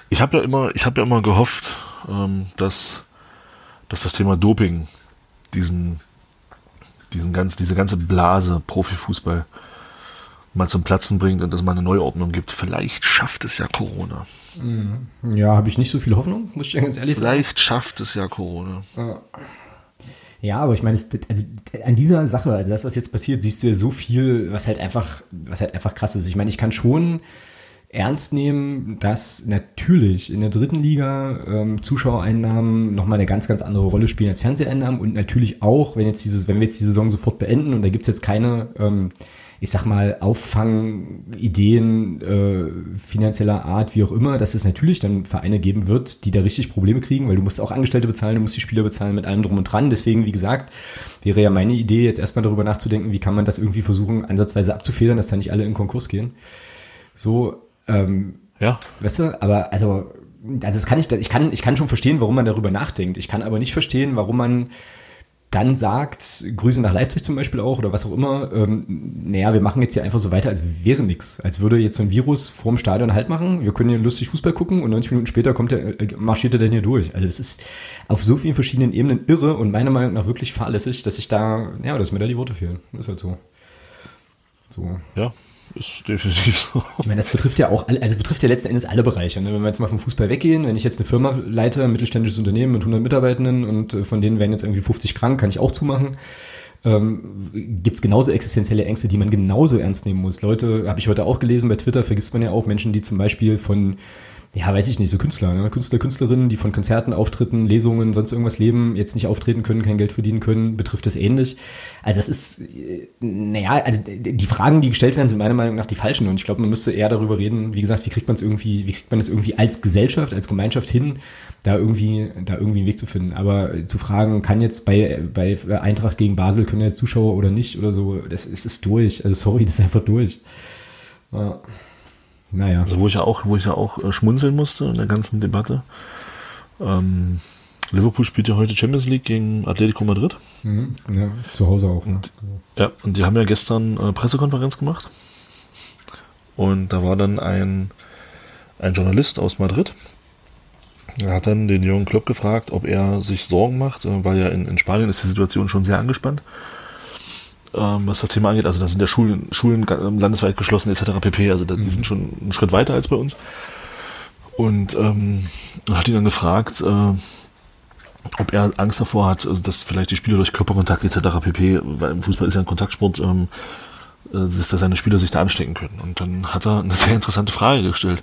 Ich habe ja immer, ich habe ja immer gehofft, ähm, dass, dass das Thema Doping diesen, diesen ganz, diese ganze Blase Profifußball mal zum Platzen bringt und dass mal eine Neuordnung gibt. Vielleicht schafft es ja Corona. Mhm. Ja, habe ich nicht so viel Hoffnung, muss ich ganz ehrlich sagen. Vielleicht schafft es ja Corona. Ja. aber ich meine, also an dieser Sache, also das, was jetzt passiert, siehst du ja so viel, was halt einfach, was halt einfach krass ist. Ich meine, ich kann schon ernst nehmen, dass natürlich in der dritten Liga ähm, Zuschauereinnahmen nochmal eine ganz, ganz andere Rolle spielen als Fernseheinnahmen und natürlich auch, wenn jetzt dieses, wenn wir jetzt die Saison sofort beenden und da gibt's jetzt keine, ähm, ich sag mal, Auffangideen äh, finanzieller Art, wie auch immer, dass es natürlich dann Vereine geben wird, die da richtig Probleme kriegen, weil du musst auch Angestellte bezahlen, du musst die Spieler bezahlen mit allem drum und dran. Deswegen, wie gesagt, wäre ja meine Idee, jetzt erstmal darüber nachzudenken, wie kann man das irgendwie versuchen, ansatzweise abzufedern, dass da nicht alle in Konkurs gehen. So, ähm, Ja, Weißt du, aber also, also das kann ich, ich kann, ich kann schon verstehen, warum man darüber nachdenkt. Ich kann aber nicht verstehen, warum man dann sagt, Grüße nach Leipzig zum Beispiel auch oder was auch immer, ähm, naja, wir machen jetzt hier einfach so weiter, als wäre nichts. Als würde jetzt so ein Virus vorm Stadion Halt machen, wir können hier lustig Fußball gucken und 90 Minuten später kommt der, äh, marschiert er dann hier durch. Also es ist auf so vielen verschiedenen Ebenen irre und meiner Meinung nach wirklich fahrlässig, dass ich da, ja, dass mir da die Worte fehlen. Ist halt so. So. ja, ist definitiv so. Ich meine, das betrifft ja auch, alle, also betrifft ja letzten Endes alle Bereiche. Ne? Wenn wir jetzt mal vom Fußball weggehen, wenn ich jetzt eine Firma leite, ein mittelständisches Unternehmen mit 100 Mitarbeitenden und äh, von denen werden jetzt irgendwie 50 krank, kann ich auch zumachen. Ähm, Gibt es genauso existenzielle Ängste, die man genauso ernst nehmen muss. Leute, habe ich heute auch gelesen, bei Twitter vergisst man ja auch Menschen, die zum Beispiel von ja, weiß ich nicht, so Künstler, ne? Künstler, Künstlerinnen, die von Konzerten, Auftritten, Lesungen, sonst irgendwas leben, jetzt nicht auftreten können, kein Geld verdienen können, betrifft das ähnlich. Also das ist, äh, naja, also die Fragen, die gestellt werden, sind meiner Meinung nach die falschen und ich glaube, man müsste eher darüber reden, wie gesagt, wie kriegt man es irgendwie, wie kriegt man es irgendwie als Gesellschaft, als Gemeinschaft hin, da irgendwie, da irgendwie einen Weg zu finden. Aber zu fragen, kann jetzt bei, bei Eintracht gegen Basel, können jetzt Zuschauer oder nicht oder so, das, das ist durch. Also sorry, das ist einfach durch. Ja. Naja. Also wo ich ja auch, wo ich ja auch äh, schmunzeln musste in der ganzen Debatte. Ähm, Liverpool spielt ja heute Champions League gegen Atletico Madrid. Mhm. Ja, zu Hause auch. Ne? Ja, und die haben ja gestern äh, Pressekonferenz gemacht. Und da war dann ein, ein Journalist aus Madrid. Er hat dann den Jürgen Klopp gefragt, ob er sich Sorgen macht, äh, weil ja in, in Spanien ist die Situation schon sehr angespannt, was das Thema angeht. Also da sind ja Schulen, Schulen ga- landesweit geschlossen etc. pp. Also da, die sind schon einen Schritt weiter als bei uns. Und ähm, hat ihn dann gefragt, äh, ob er Angst davor hat, also dass vielleicht die Spieler durch Körperkontakt etc. pp., weil im Fußball ist ja ein Kontaktsport, ähm, äh, dass da seine Spieler sich da anstecken können. Und dann hat er eine sehr interessante Frage gestellt.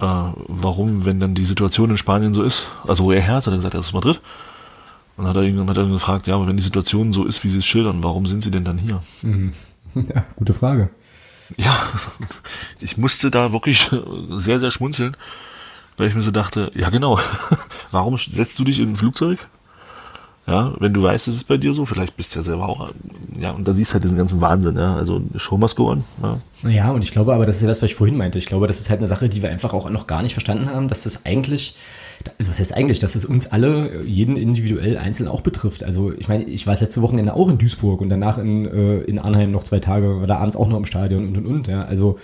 Äh, warum, wenn dann die Situation in Spanien so ist, also wo er her ist, hat er gesagt, er ist aus Madrid. Und dann hat er ihn, hat er ihn gefragt, ja, aber wenn die Situation so ist, wie sie es schildern, warum sind sie denn dann hier? Ja, gute Frage. Ja, ich musste da wirklich sehr, sehr schmunzeln, weil ich mir so dachte, ja genau, warum setzt du dich in ein Flugzeug? Ja, wenn du weißt, es ist bei dir so, vielleicht bist du ja selber auch, ja, und da siehst du halt diesen ganzen Wahnsinn, ja, also Show must go on, ja. Ja, und ich glaube aber, das ist ja das, was ich vorhin meinte. Ich glaube, das ist halt eine Sache, die wir einfach auch noch gar nicht verstanden haben, dass das eigentlich, also was heißt eigentlich, dass es uns alle, jeden individuell einzeln auch betrifft. Also ich meine, ich war letzte Wochenende auch in Duisburg und danach in, äh, in Arnheim noch zwei Tage, war da abends auch noch im Stadion und und und, ja. Also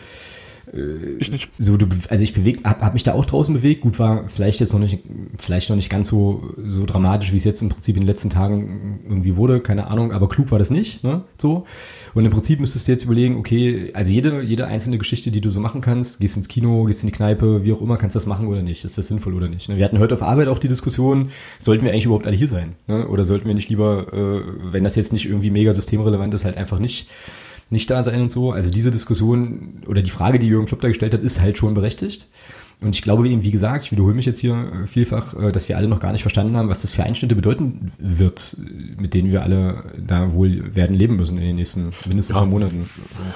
Ich nicht. so du, also ich bewegt, hab, hab mich da auch draußen bewegt. Gut war vielleicht jetzt noch nicht, vielleicht noch nicht ganz so so dramatisch, wie es jetzt im Prinzip in den letzten Tagen irgendwie wurde, keine Ahnung. Aber klug war das nicht, ne? So. Und im Prinzip müsstest du jetzt überlegen, okay, also jede jede einzelne Geschichte, die du so machen kannst, gehst ins Kino, gehst in die Kneipe, wie auch immer, kannst du das machen oder nicht? Ist das sinnvoll oder nicht? Ne? Wir hatten heute auf Arbeit auch die Diskussion, sollten wir eigentlich überhaupt alle hier sein? Ne? Oder sollten wir nicht lieber, äh, wenn das jetzt nicht irgendwie mega systemrelevant ist, halt einfach nicht nicht da sein und so. Also diese Diskussion oder die Frage, die Jürgen Klopp da gestellt hat, ist halt schon berechtigt. Und ich glaube eben, wie gesagt, ich wiederhole mich jetzt hier äh, vielfach, äh, dass wir alle noch gar nicht verstanden haben, was das für Einschnitte bedeuten wird, äh, mit denen wir alle da wohl werden leben müssen in den nächsten mindestens Ja. paar Monaten.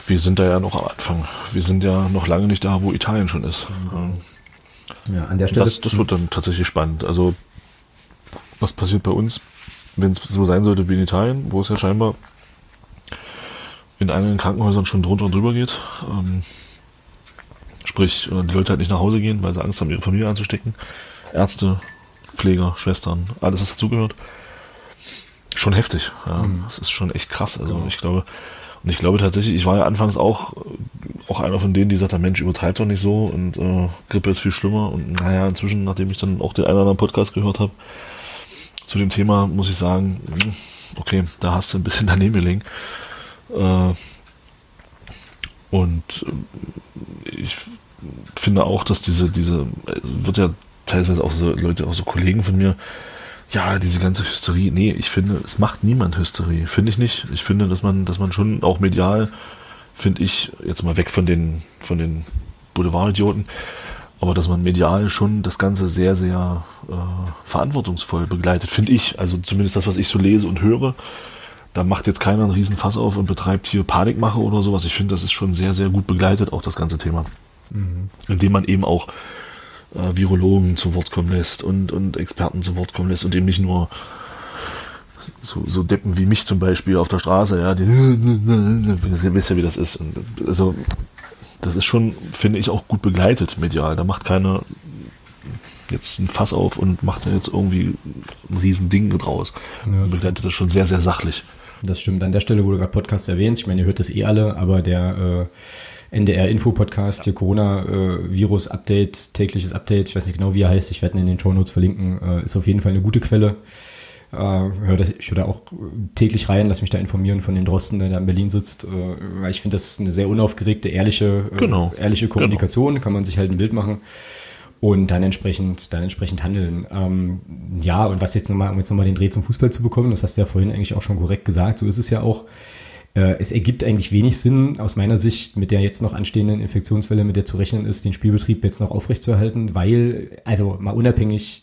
Wir sind da ja noch am Anfang. Wir sind ja noch lange nicht da, wo Italien schon ist. Ja, an der Stelle. Das, das wird dann tatsächlich spannend. Also, was passiert bei uns, wenn es so sein sollte wie in Italien, wo es ja scheinbar in einigen Krankenhäusern schon drunter und drüber geht. Ähm, sprich, äh, die Leute halt nicht nach Hause gehen, weil sie Angst haben, ihre Familie anzustecken. Ärzte, Pfleger, Schwestern, alles, was dazugehört. Schon heftig. Ja. Das ist schon echt krass. Also ich glaube, und ich glaube tatsächlich, ich war ja anfangs auch, auch einer von denen, die sagt, Mensch, übertreibt doch nicht so und äh, Grippe ist viel schlimmer. Und naja, inzwischen, nachdem ich dann auch den einen oder anderen Podcast gehört habe, zu dem Thema, muss ich sagen, hm, okay, da hast du ein bisschen daneben gelegen. Äh, und äh, ich finde auch, dass diese, diese, es wird ja teilweise auch so Leute, auch so Kollegen von mir, ja, diese ganze Hysterie, nee, ich finde, es macht niemand Hysterie, finde ich nicht. Ich finde, dass man, dass man schon auch medial, finde ich, jetzt mal weg von den, von den Boulevardidioten, aber dass man medial schon das Ganze sehr, sehr äh, verantwortungsvoll begleitet, finde ich. Also zumindest das, was ich so lese und höre, da macht jetzt keiner einen riesen Fass auf und betreibt hier Panikmache oder sowas. Ich finde, das ist schon sehr, sehr gut begleitet, auch das ganze Thema. Mhm. Indem man eben auch äh, Virologen zu Wort kommen lässt und, und Experten zu Wort kommen lässt und eben nicht nur so, so Deppen wie mich zum Beispiel auf der Straße, ja, die, ihr wisst ja, wie das ist. Und also, das ist schon, finde ich, auch gut begleitet medial. Da macht keiner jetzt ein Fass auf und macht da jetzt irgendwie ein riesen Ding draus. Ja, begleitet das schon sehr, sehr sachlich. Das stimmt. An der Stelle, wo du gerade Podcast erwähnst, ich meine, ihr hört das eh alle, aber der äh, NDR-Info-Podcast, hier Corona-Virus-Update, äh, tägliches Update, ich weiß nicht genau, wie er heißt, ich werde ihn in den Show Notes verlinken, äh, ist auf jeden Fall eine gute Quelle. Äh, hör das, ich höre da auch täglich rein, lass mich da informieren von dem Drosten, der da in Berlin sitzt, äh, weil ich finde, das ist eine sehr unaufgeregte, ehrliche, äh, genau. ehrliche genau. Kommunikation, genau. kann man sich halt ein Bild machen und dann entsprechend, dann entsprechend handeln. Ähm, ja, und was jetzt nochmal, um jetzt nochmal den Dreh zum Fußball zu bekommen, das hast du ja vorhin eigentlich auch schon korrekt gesagt, so ist es ja auch. Äh, es ergibt eigentlich wenig Sinn, aus meiner Sicht, mit der jetzt noch anstehenden Infektionswelle, mit der zu rechnen ist, den Spielbetrieb jetzt noch aufrechtzuerhalten, weil, also mal unabhängig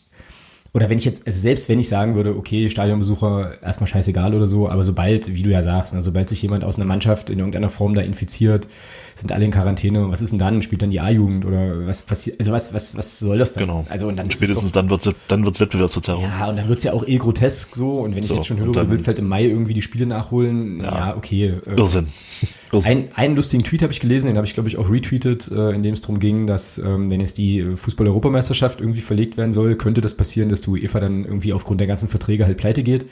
oder wenn ich jetzt, also selbst wenn ich sagen würde, okay, Stadionbesucher erstmal scheißegal oder so, aber sobald, wie du ja sagst, ne, sobald sich jemand aus einer Mannschaft in irgendeiner Form da infiziert, sind alle in Quarantäne. Was ist denn dann? Spielt dann die A-Jugend oder was passiert? Also was, was, was soll das dann? Genau. Also und dann spätestens doch, dann wird dann wird's Wettbewerbsverzerrung. Ja, und dann wird's ja auch eh grotesk so. Und wenn ich so, jetzt schon höre, dann, du willst halt im Mai irgendwie die Spiele nachholen, ja, ja okay. Äh, Irrsinn. Ein, einen lustigen Tweet habe ich gelesen, den habe ich glaube ich auch retweetet, äh, in dem es darum ging, dass ähm, wenn jetzt die Fußball-Europameisterschaft irgendwie verlegt werden soll, könnte das passieren, dass du UEFA dann irgendwie aufgrund der ganzen Verträge halt pleite geht.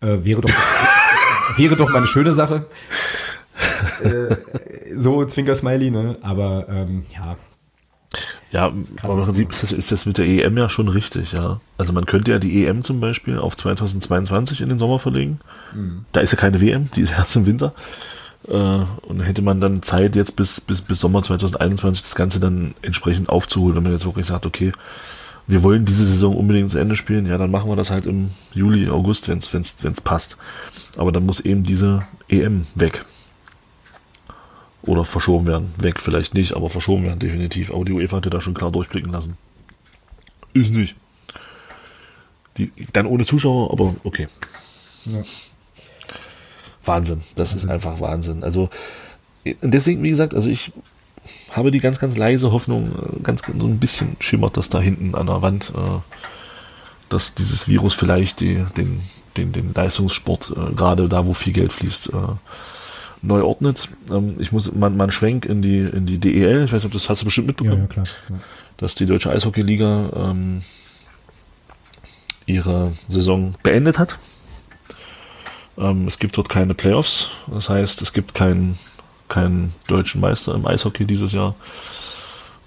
Äh, wäre doch wäre doch mal eine schöne Sache. Äh, so Zwinker-Smiley, ne? Aber ähm, ja. Ja, aber im Prinzip ist das, ist das mit der EM ja schon richtig, ja. Also man könnte ja die EM zum Beispiel auf 2022 in den Sommer verlegen. Mhm. Da ist ja keine WM, die ist erst im Winter. Äh, und hätte man dann Zeit jetzt bis, bis, bis Sommer 2021 das Ganze dann entsprechend aufzuholen, wenn man jetzt wirklich sagt, okay, wir wollen diese Saison unbedingt zu Ende spielen, ja, dann machen wir das halt im Juli, August, wenn es passt. Aber dann muss eben diese EM weg. Oder verschoben werden. Weg vielleicht nicht, aber verschoben werden definitiv. Aber die UEFA hatte da schon klar durchblicken lassen. Ist nicht. Die, dann ohne Zuschauer, aber okay. Ja. Wahnsinn. Das Wahnsinn. ist einfach Wahnsinn. Also deswegen, wie gesagt, also ich habe die ganz, ganz leise Hoffnung, äh, ganz so ein bisschen schimmert das da hinten an der Wand, äh, dass dieses Virus vielleicht die, den, den, den Leistungssport, äh, gerade da, wo viel Geld fließt, neu ordnet. Ähm, ich muss mal, mal einen Schwenk in die, in die DEL, ich weiß nicht, das hast du bestimmt mitbekommen, ja, ja, klar, klar. dass die Deutsche Eishockeyliga ähm, ihre Saison beendet hat. Ähm, es gibt dort keine Playoffs, das heißt, es gibt keinen keinen deutschen Meister im Eishockey dieses Jahr.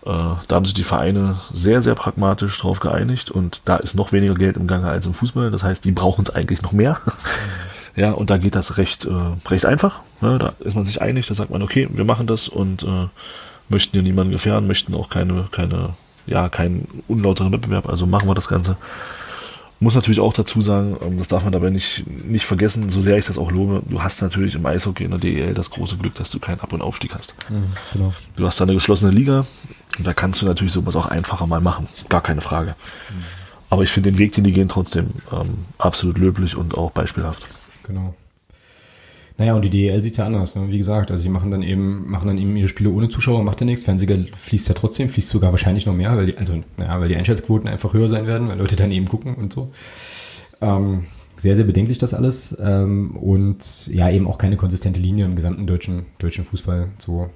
Äh, da haben sich die Vereine sehr, sehr pragmatisch drauf geeinigt und da ist noch weniger Geld im Gange als im Fußball. Das heißt, die brauchen es eigentlich noch mehr. ja, und da geht das recht, äh, recht einfach. Ne? Da ist man sich einig, da sagt man, okay, wir machen das und äh, möchten hier niemanden gefährden, möchten auch keine, keine, ja, keinen unlauteren Wettbewerb, also machen wir das Ganze. Muss natürlich auch dazu sagen, ähm, das darf man dabei nicht, nicht vergessen, so sehr ich das auch lobe, du hast natürlich im Eishockey in der DEL das große Glück, dass du keinen Ab- und Aufstieg hast. Mhm, genau. Du hast da eine geschlossene Liga und da kannst du natürlich sowas auch einfacher mal machen, gar keine Frage. Mhm. Aber ich finde den Weg, den die gehen, trotzdem ähm, absolut löblich und auch beispielhaft. Genau. Naja, und die DEL sieht ja anders, ne? wie gesagt. Also sie machen dann eben, machen dann eben ihre Spiele ohne Zuschauer, macht ja nichts. Fernsehgeld fließt ja trotzdem, fließt sogar wahrscheinlich noch mehr, weil die, also, naja, weil die Einschaltquoten einfach höher sein werden, weil Leute dann eben gucken und so. Ähm, sehr, sehr bedenklich das alles. Ähm, und ja, eben auch keine konsistente Linie im gesamten deutschen, deutschen Fußball. So.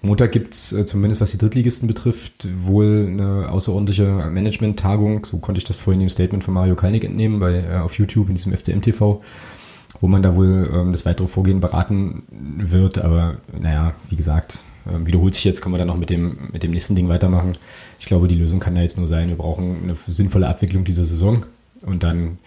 Montag gibt's äh, zumindest was die Drittligisten betrifft, wohl eine außerordentliche Management-Tagung. So konnte ich das vorhin im Statement von Mario Kalnick entnehmen, bei, äh, auf YouTube in diesem FCM-TV wo man da wohl ähm, das weitere Vorgehen beraten wird. Aber naja, wie gesagt, äh, wiederholt sich jetzt, können wir dann noch mit dem, mit dem nächsten Ding weitermachen. Ich glaube, die Lösung kann da jetzt nur sein, wir brauchen eine sinnvolle Abwicklung dieser Saison und dann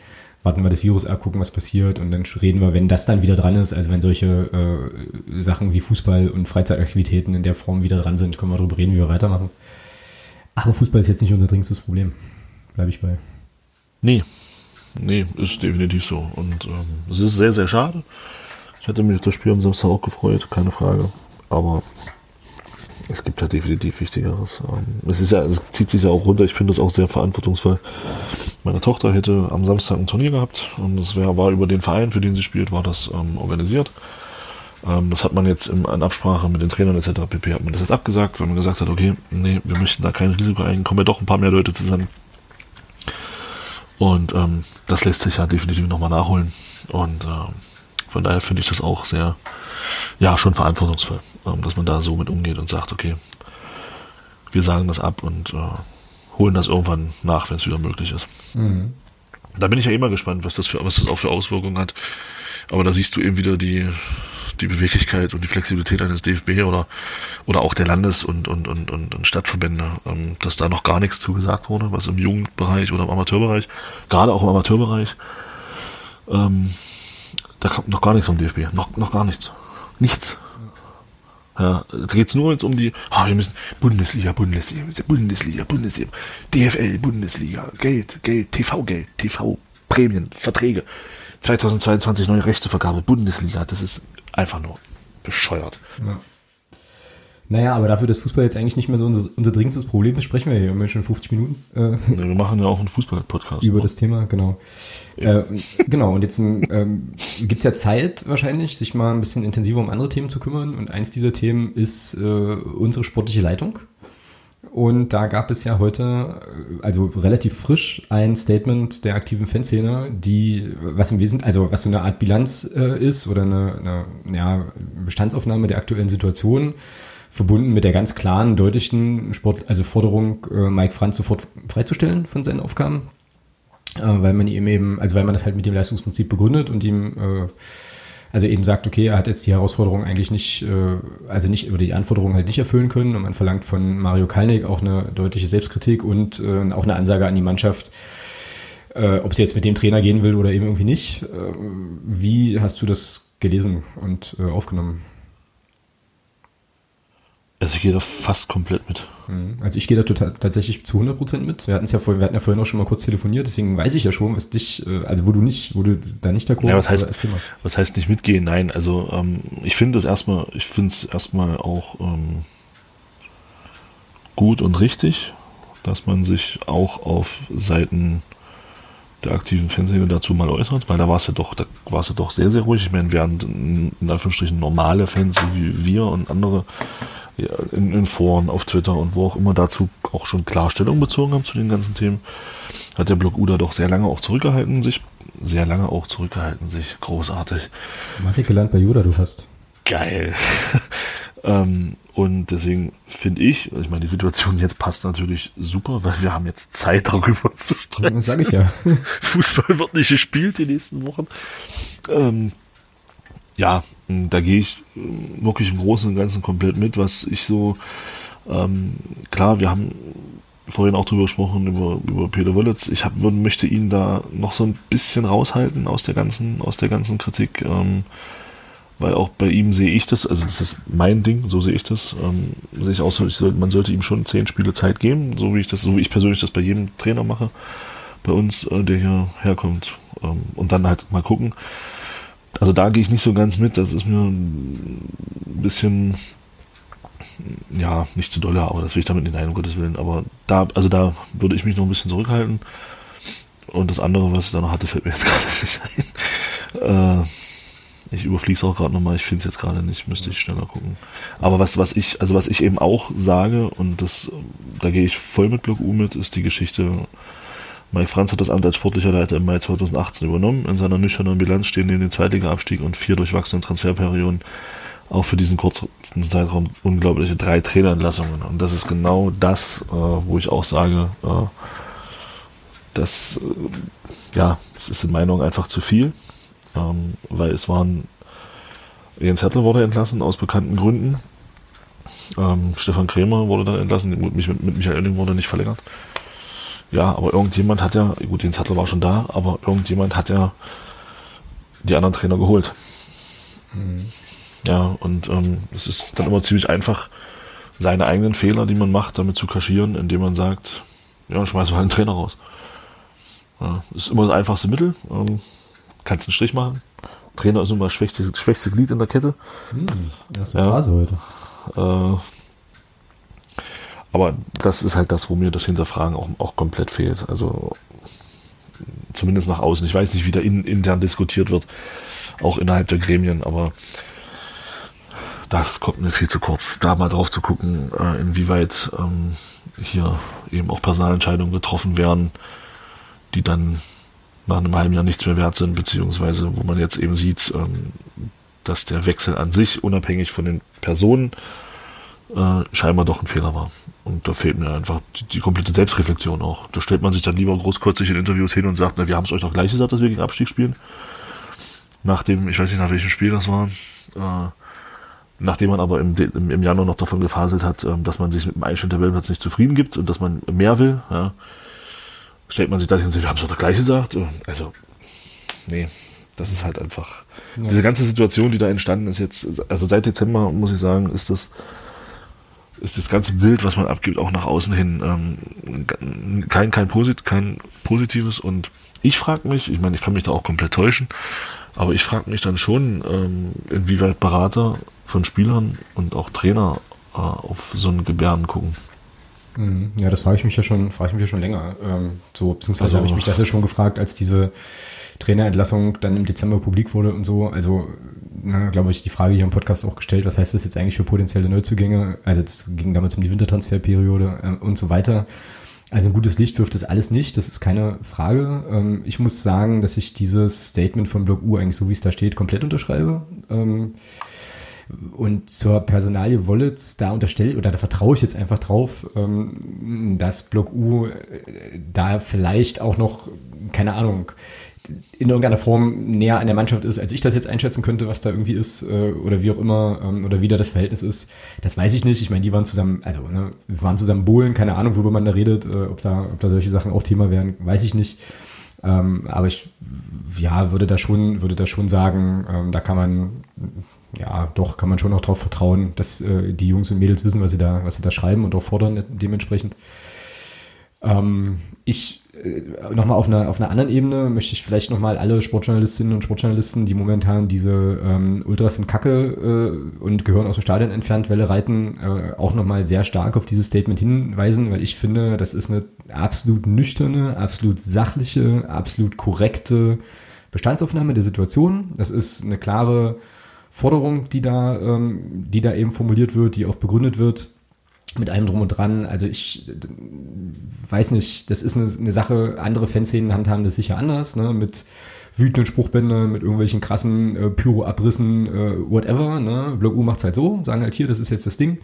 warten wir das Virus ab, gucken, was passiert und dann reden wir, wenn das dann wieder dran ist, also wenn solche äh, Sachen wie Fußball und Freizeitaktivitäten in der Form wieder dran sind, können wir darüber reden, wie wir weitermachen. Aber Fußball ist jetzt nicht unser dringendstes Problem. Bleibe ich bei. Nee, nee, ist definitiv so. Und ähm, es ist sehr, sehr schade. Ich hätte mich auf das Spiel am Samstag auch gefreut, keine Frage. Aber es gibt ja definitiv Wichtigeres. Ähm, es ist ja, es zieht sich ja auch runter. Ich finde es auch sehr verantwortungsvoll. Meine Tochter hätte am Samstag ein Turnier gehabt und das war über den Verein, für den sie spielt, war das ähm, organisiert. Ähm, das hat man jetzt in Absprache mit den Trainern etc. pp. hat man das jetzt abgesagt, weil man gesagt hat, okay, nee, wir möchten da kein Risiko eingehen, kommen ja doch ein paar mehr Leute zusammen. Und ähm, das lässt sich ja definitiv nochmal nachholen. Und äh, von daher finde ich das auch sehr, ja, schon verantwortungsvoll, ähm, dass man da so mit umgeht und sagt, okay, wir sagen das ab und äh, holen das irgendwann nach, wenn es wieder möglich ist. Mhm. Da bin ich ja immer gespannt, was das, für, was das auch für Auswirkungen hat. Aber da siehst du eben wieder die, die Beweglichkeit und die Flexibilität eines DFB oder, oder auch der Landes- und, und, und, und, Stadtverbände, ähm, dass da noch gar nichts zugesagt wurde, was im Jugendbereich oder im Amateurbereich, gerade auch im Amateurbereich, ähm, da kommt noch gar nichts vom DFB, noch, noch gar nichts. Nichts. Ja, da geht es nur jetzt um die, oh, wir müssen Bundesliga, Bundesliga, Bundesliga, Bundesliga, DFL, Bundesliga, Geld, Geld, TV-Geld, TV-Prämien, Verträge. 2022 neue Rechtevergabe, Bundesliga, das ist einfach nur bescheuert. Ja. Naja, aber dafür, dass Fußball jetzt eigentlich nicht mehr so unser, unser dringendstes Problem ist, sprechen wir hier immer schon 50 Minuten. Äh, ja, wir machen ja auch einen Fußball-Podcast. Über oder? das Thema, genau. Ja. Äh, genau, und jetzt ähm, gibt es ja Zeit wahrscheinlich, sich mal ein bisschen intensiver um andere Themen zu kümmern. Und eins dieser Themen ist äh, unsere sportliche Leitung. Und da gab es ja heute, also relativ frisch, ein Statement der aktiven Fanszene, die, was im Wesentlichen, also was so eine Art Bilanz äh, ist oder eine, eine ja, Bestandsaufnahme der aktuellen Situation, verbunden mit der ganz klaren, deutlichen Sport, also Forderung, äh, Mike Franz sofort freizustellen von seinen Aufgaben, äh, weil man ihm eben, also weil man das halt mit dem Leistungsprinzip begründet und ihm äh, also eben sagt, okay, er hat jetzt die Herausforderung eigentlich nicht, äh, also nicht, oder die Anforderungen halt nicht erfüllen können und man verlangt von Mario Kalnick auch eine deutliche Selbstkritik und äh, auch eine Ansage an die Mannschaft, äh, ob sie jetzt mit dem Trainer gehen will oder eben irgendwie nicht. Wie hast du das gelesen und aufgenommen? Also ich gehe da fast komplett mit. Mhm. Also ich gehe da total, tatsächlich zu 100% mit. Wir hatten es ja vorhin, wir hatten ja vorhin auch schon mal kurz telefoniert, deswegen weiß ich ja schon, was dich, äh, also wo du nicht, wo du da nicht d'accord ja, was heißt, was heißt nicht mitgehen? Nein, also ähm, ich finde es erstmal, ich finde es erstmal auch ähm, gut und richtig, dass man sich auch auf Seiten der aktiven Fanszene dazu mal äußert, weil da war es ja doch, da war es ja doch sehr, sehr ruhig. Ich meine, während in Anführungsstrichen normale Fans wie wir und andere in, in Foren, auf Twitter und wo auch immer dazu auch schon Klarstellung bezogen haben zu den ganzen Themen, hat der Blog UDA doch sehr lange auch zurückgehalten, sich sehr lange auch zurückgehalten, sich großartig. Mathematik gelernt bei Juda, du hast. Geil. ähm, und deswegen finde ich, ich meine, die Situation jetzt passt natürlich super, weil wir haben jetzt Zeit darüber zu sprechen. Das sage ich ja. Fußball wird nicht gespielt die nächsten Wochen. Ähm, ja, da gehe ich äh, wirklich im Großen und Ganzen komplett mit, was ich so, ähm, klar, wir haben vorhin auch drüber gesprochen, über, über Peter Wöllitz. Ich hab, möchte ihn da noch so ein bisschen raushalten aus der ganzen, aus der ganzen Kritik, ähm, weil auch bei ihm sehe ich das, also das ist mein Ding, so sehe ich das, ähm, sehe ich auch so, ich soll, man sollte ihm schon zehn Spiele Zeit geben, so wie ich das, so wie ich persönlich das bei jedem Trainer mache, bei uns, äh, der hier herkommt, ähm, und dann halt mal gucken, also da gehe ich nicht so ganz mit. Das ist mir ein bisschen, ja, nicht zu dolle, aber das will ich damit nicht ein, um Gottes Willen. Aber da, also da würde ich mich noch ein bisschen zurückhalten. Und das andere, was ich da noch hatte, fällt mir jetzt gerade nicht ein. Äh, ich überfliege es auch gerade nochmal, ich finde es jetzt gerade nicht, müsste ich schneller gucken. Aber was, was ich, also was ich eben auch sage, und das, da gehe ich voll mit Block U mit, ist die Geschichte Mike Franz hat das Amt als sportlicher Leiter im Mai 2018 übernommen. In seiner nüchternen Bilanz stehen neben dem Zweitliga-Abstieg und vier durchwachsenen Transferperioden auch für diesen kurzen Zeitraum unglaubliche drei Trainerentlassungen. Und das ist genau das, äh, wo ich auch sage, äh, das, äh, ja, es ist in Meinung einfach zu viel, ähm, weil es waren, Jens Hertel wurde entlassen aus bekannten Gründen. Ähm, Stefan Krämer wurde dann entlassen, mit, mit Michael Oenning wurde nicht verlängert. Ja, aber irgendjemand hat ja, gut, Jens Hattler war schon da, aber irgendjemand hat ja die anderen Trainer geholt. Mhm. Ja, und ähm, es ist dann immer ziemlich einfach, seine eigenen Fehler, die man macht, damit zu kaschieren, indem man sagt, ja, schmeiß mal einen Trainer raus. Ja, ist immer das einfachste Mittel. Ähm, kannst einen Strich machen. Trainer ist immer das schwächste, schwächste Glied in der Kette. Hm, das ist ja. Heute. Äh, aber das ist halt das, wo mir das Hinterfragen auch, auch komplett fehlt. Also zumindest nach außen. Ich weiß nicht, wie da in, intern diskutiert wird, auch innerhalb der Gremien, aber das kommt mir viel zu kurz, da mal drauf zu gucken, äh, inwieweit ähm, hier eben auch Personalentscheidungen getroffen werden, die dann nach einem halben Jahr nichts mehr wert sind, beziehungsweise wo man jetzt eben sieht, ähm, dass der Wechsel an sich, unabhängig von den Personen, äh, scheinbar doch ein Fehler war. Und da fehlt mir einfach die, die, komplette Selbstreflexion auch. Da stellt man sich dann lieber großkotzig in Interviews hin und sagt, na, wir haben es euch doch gleich gesagt, dass wir gegen Abstieg spielen. Nach dem, ich weiß nicht nach welchem Spiel das war, äh, nachdem man aber im, im, im, Januar noch davon gefaselt hat, äh, dass man sich mit dem Einstand der Weltplatz nicht zufrieden gibt und dass man mehr will, ja, stellt man sich da hin und sagt, wir haben es doch gleich gesagt. Also, nee, das ist halt einfach. Ja. Diese ganze Situation, die da entstanden ist jetzt, also seit Dezember, muss ich sagen, ist das ist das ganze Bild, was man abgibt, auch nach außen hin ähm, kein, kein, Posit kein positives. Und ich frage mich, ich meine, ich kann mich da auch komplett täuschen, aber ich frage mich dann schon, ähm, inwieweit Berater von Spielern und auch Trainer äh, auf so ein Gebärden gucken. Mhm. Ja, das frage ich mich ja schon, frage ich mich ja schon länger. Ähm, so, beziehungsweise also, habe ich mich das ja schon gefragt, als diese Trainerentlassung dann im Dezember publik wurde und so. Also, glaube ich, die Frage hier im Podcast auch gestellt, was heißt das jetzt eigentlich für potenzielle Neuzugänge? Also, das ging damals um die Wintertransferperiode äh, und so weiter. Also ein gutes Licht wirft das alles nicht, das ist keine Frage. Ähm, ich muss sagen, dass ich dieses Statement von Block U eigentlich so, wie es da steht, komplett unterschreibe. Ähm, und zur Personalie Wallets, da unterstelle oder da vertraue ich jetzt einfach drauf, ähm, dass Block U äh, da vielleicht auch noch, keine Ahnung, in irgendeiner Form näher an der Mannschaft ist, als ich das jetzt einschätzen könnte, was da irgendwie ist äh, oder wie auch immer ähm, oder wie da das Verhältnis ist. Das weiß ich nicht. Ich meine, die waren zusammen, also ne, waren zusammen Bohlen, keine Ahnung, worüber man da redet, äh, ob da, ob da solche Sachen auch Thema wären, weiß ich nicht. Ähm, aber ich, ja, würde da schon, würde da schon sagen, ähm, da kann man, ja, doch, kann man schon auch darauf vertrauen, dass äh, die Jungs und Mädels wissen, was sie da, was sie da schreiben und auch fordern dementsprechend. Ich nochmal auf einer, auf einer anderen Ebene möchte ich vielleicht nochmal alle Sportjournalistinnen und Sportjournalisten, die momentan diese ähm, Ultras sind Kacke äh, und gehören aus dem Stadion entfernt, Welle reiten, äh, auch nochmal sehr stark auf dieses Statement hinweisen, weil ich finde, das ist eine absolut nüchterne, absolut sachliche, absolut korrekte Bestandsaufnahme der Situation. Das ist eine klare Forderung, die da, ähm, die da eben formuliert wird, die auch begründet wird mit allem drum und dran. Also ich weiß nicht, das ist eine, eine Sache, andere Fanszenen handhaben das sicher anders, ne, mit wütenden Spruchbändern, mit irgendwelchen krassen äh, Pyro-Abrissen, äh, whatever, ne. Block U macht's halt so, sagen halt hier, das ist jetzt das Ding.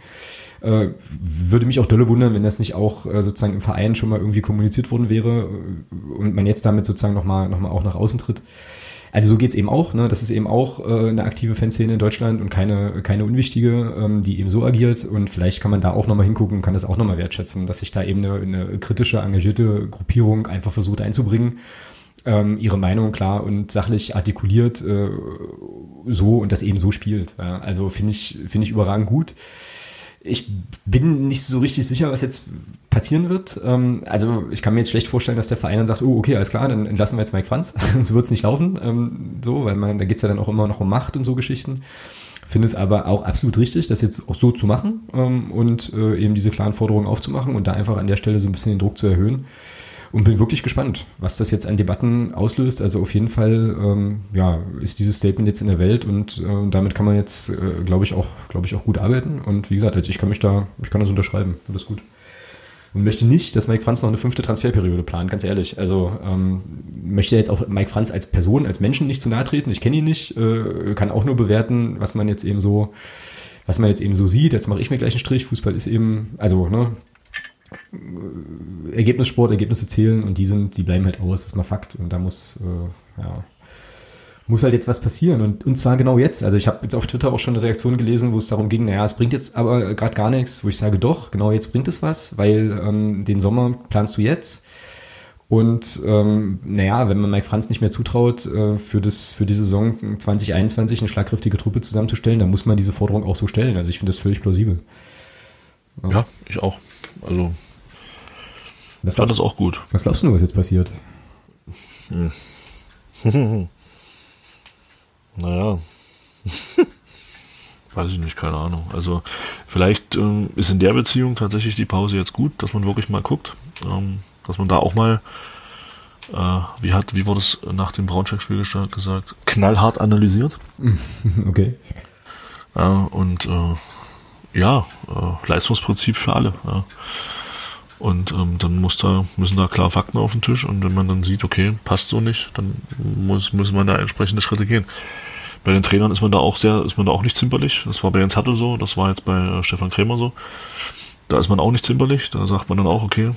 Äh, würde mich auch dolle wundern, wenn das nicht auch äh, sozusagen im Verein schon mal irgendwie kommuniziert worden wäre äh, und man jetzt damit sozusagen nochmal noch mal auch nach außen tritt. Also so geht's eben auch. Ne? Das ist eben auch äh, eine aktive Fanszene in Deutschland und keine, keine unwichtige, ähm, die eben so agiert. Und vielleicht kann man da auch nochmal hingucken und kann das auch nochmal wertschätzen, dass sich da eben eine, eine kritische, engagierte Gruppierung einfach versucht einzubringen. Ähm, ihre Meinung klar und sachlich artikuliert äh, so und das eben so spielt. Ja? Also finde ich, finde ich überragend gut. Ich bin nicht so richtig sicher, was jetzt passieren wird. Ähm, also ich kann mir jetzt schlecht vorstellen, dass der Verein dann sagt, oh, okay, alles klar, dann entlassen wir jetzt Mike Franz. so wird es nicht laufen. Ähm, so, weil man, da geht's ja dann auch immer noch um Macht und so Geschichten. Finde es aber auch absolut richtig, das jetzt auch so zu machen ähm, und äh, eben diese klaren Forderungen aufzumachen und da einfach an der Stelle so ein bisschen den Druck zu erhöhen und bin wirklich gespannt, was das jetzt an Debatten auslöst. Also auf jeden Fall, ähm, ja, ist dieses Statement jetzt in der Welt und äh, damit kann man jetzt, äh, glaube ich, auch, glaube ich, auch gut arbeiten. Und wie gesagt, also ich kann mich da, ich kann das unterschreiben. Das ist gut. Und möchte nicht, dass Mike Franz noch eine fünfte Transferperiode plant, ganz ehrlich. Also ähm, möchte jetzt auch Mike Franz als Person, als Menschen nicht zu nahe treten. Ich kenne ihn nicht, äh, kann auch nur bewerten, was man jetzt eben so, was man jetzt eben so sieht. Jetzt mache ich mir gleich einen Strich. Fußball ist eben, also ne, Ergebnissport, Ergebnisse zählen und die sind, die bleiben halt aus, das ist mal Fakt. Und da muss, äh, ja, muss halt jetzt was passieren. Und, und zwar genau jetzt. Also ich habe jetzt auf Twitter auch schon eine Reaktion gelesen, wo es darum ging, naja, es bringt jetzt aber gerade gar nichts, wo ich sage, doch, genau jetzt bringt es was, weil ähm, den Sommer planst du jetzt. Und ähm, naja, wenn man Mike Franz nicht mehr zutraut, äh, für, das, für die Saison 2021 eine schlagkräftige Truppe zusammenzustellen, dann muss man diese Forderung auch so stellen. Also ich finde das völlig plausibel. Ja, ja ich auch. Also das fand das auch gut. Was glaubst du, was jetzt passiert? Hm. naja. Weiß ich nicht, keine Ahnung. Also vielleicht ähm, ist in der Beziehung tatsächlich die Pause jetzt gut, dass man wirklich mal guckt, ähm, dass man da auch mal, äh, wie hat, wie wurde es nach dem Braunschweig-Spiel gesagt, knallhart analysiert. okay. Ja, und äh, ja, äh, Leistungsprinzip für alle. Ja. Und ähm, dann muss da, müssen da klar Fakten auf den Tisch und wenn man dann sieht, okay, passt so nicht, dann muss, muss man da entsprechende Schritte gehen. Bei den Trainern ist man da auch sehr, ist man da auch nicht zimperlich. Das war bei Jens Hattel so, das war jetzt bei äh, Stefan Krämer so. Da ist man auch nicht zimperlich. Da sagt man dann auch, okay,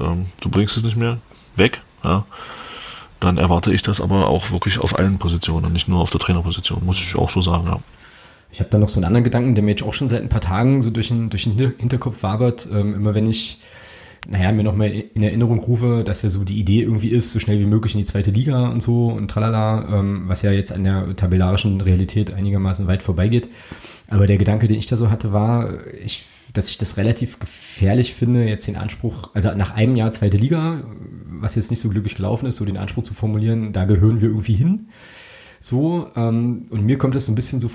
ähm, du bringst es nicht mehr, weg. Ja. Dann erwarte ich das aber auch wirklich auf allen Positionen und nicht nur auf der Trainerposition, muss ich auch so sagen, ja. Ich habe da noch so einen anderen Gedanken, der mir jetzt auch schon seit ein paar Tagen so durch den, durch den Hinterkopf wabert. Ähm, immer wenn ich, naja, mir nochmal in Erinnerung rufe, dass ja so die Idee irgendwie ist, so schnell wie möglich in die zweite Liga und so und tralala, ähm, was ja jetzt an der tabellarischen Realität einigermaßen weit vorbeigeht. Aber der Gedanke, den ich da so hatte, war, ich, dass ich das relativ gefährlich finde, jetzt den Anspruch, also nach einem Jahr zweite Liga, was jetzt nicht so glücklich gelaufen ist, so den Anspruch zu formulieren, da gehören wir irgendwie hin. So, ähm, und mir kommt das so ein bisschen so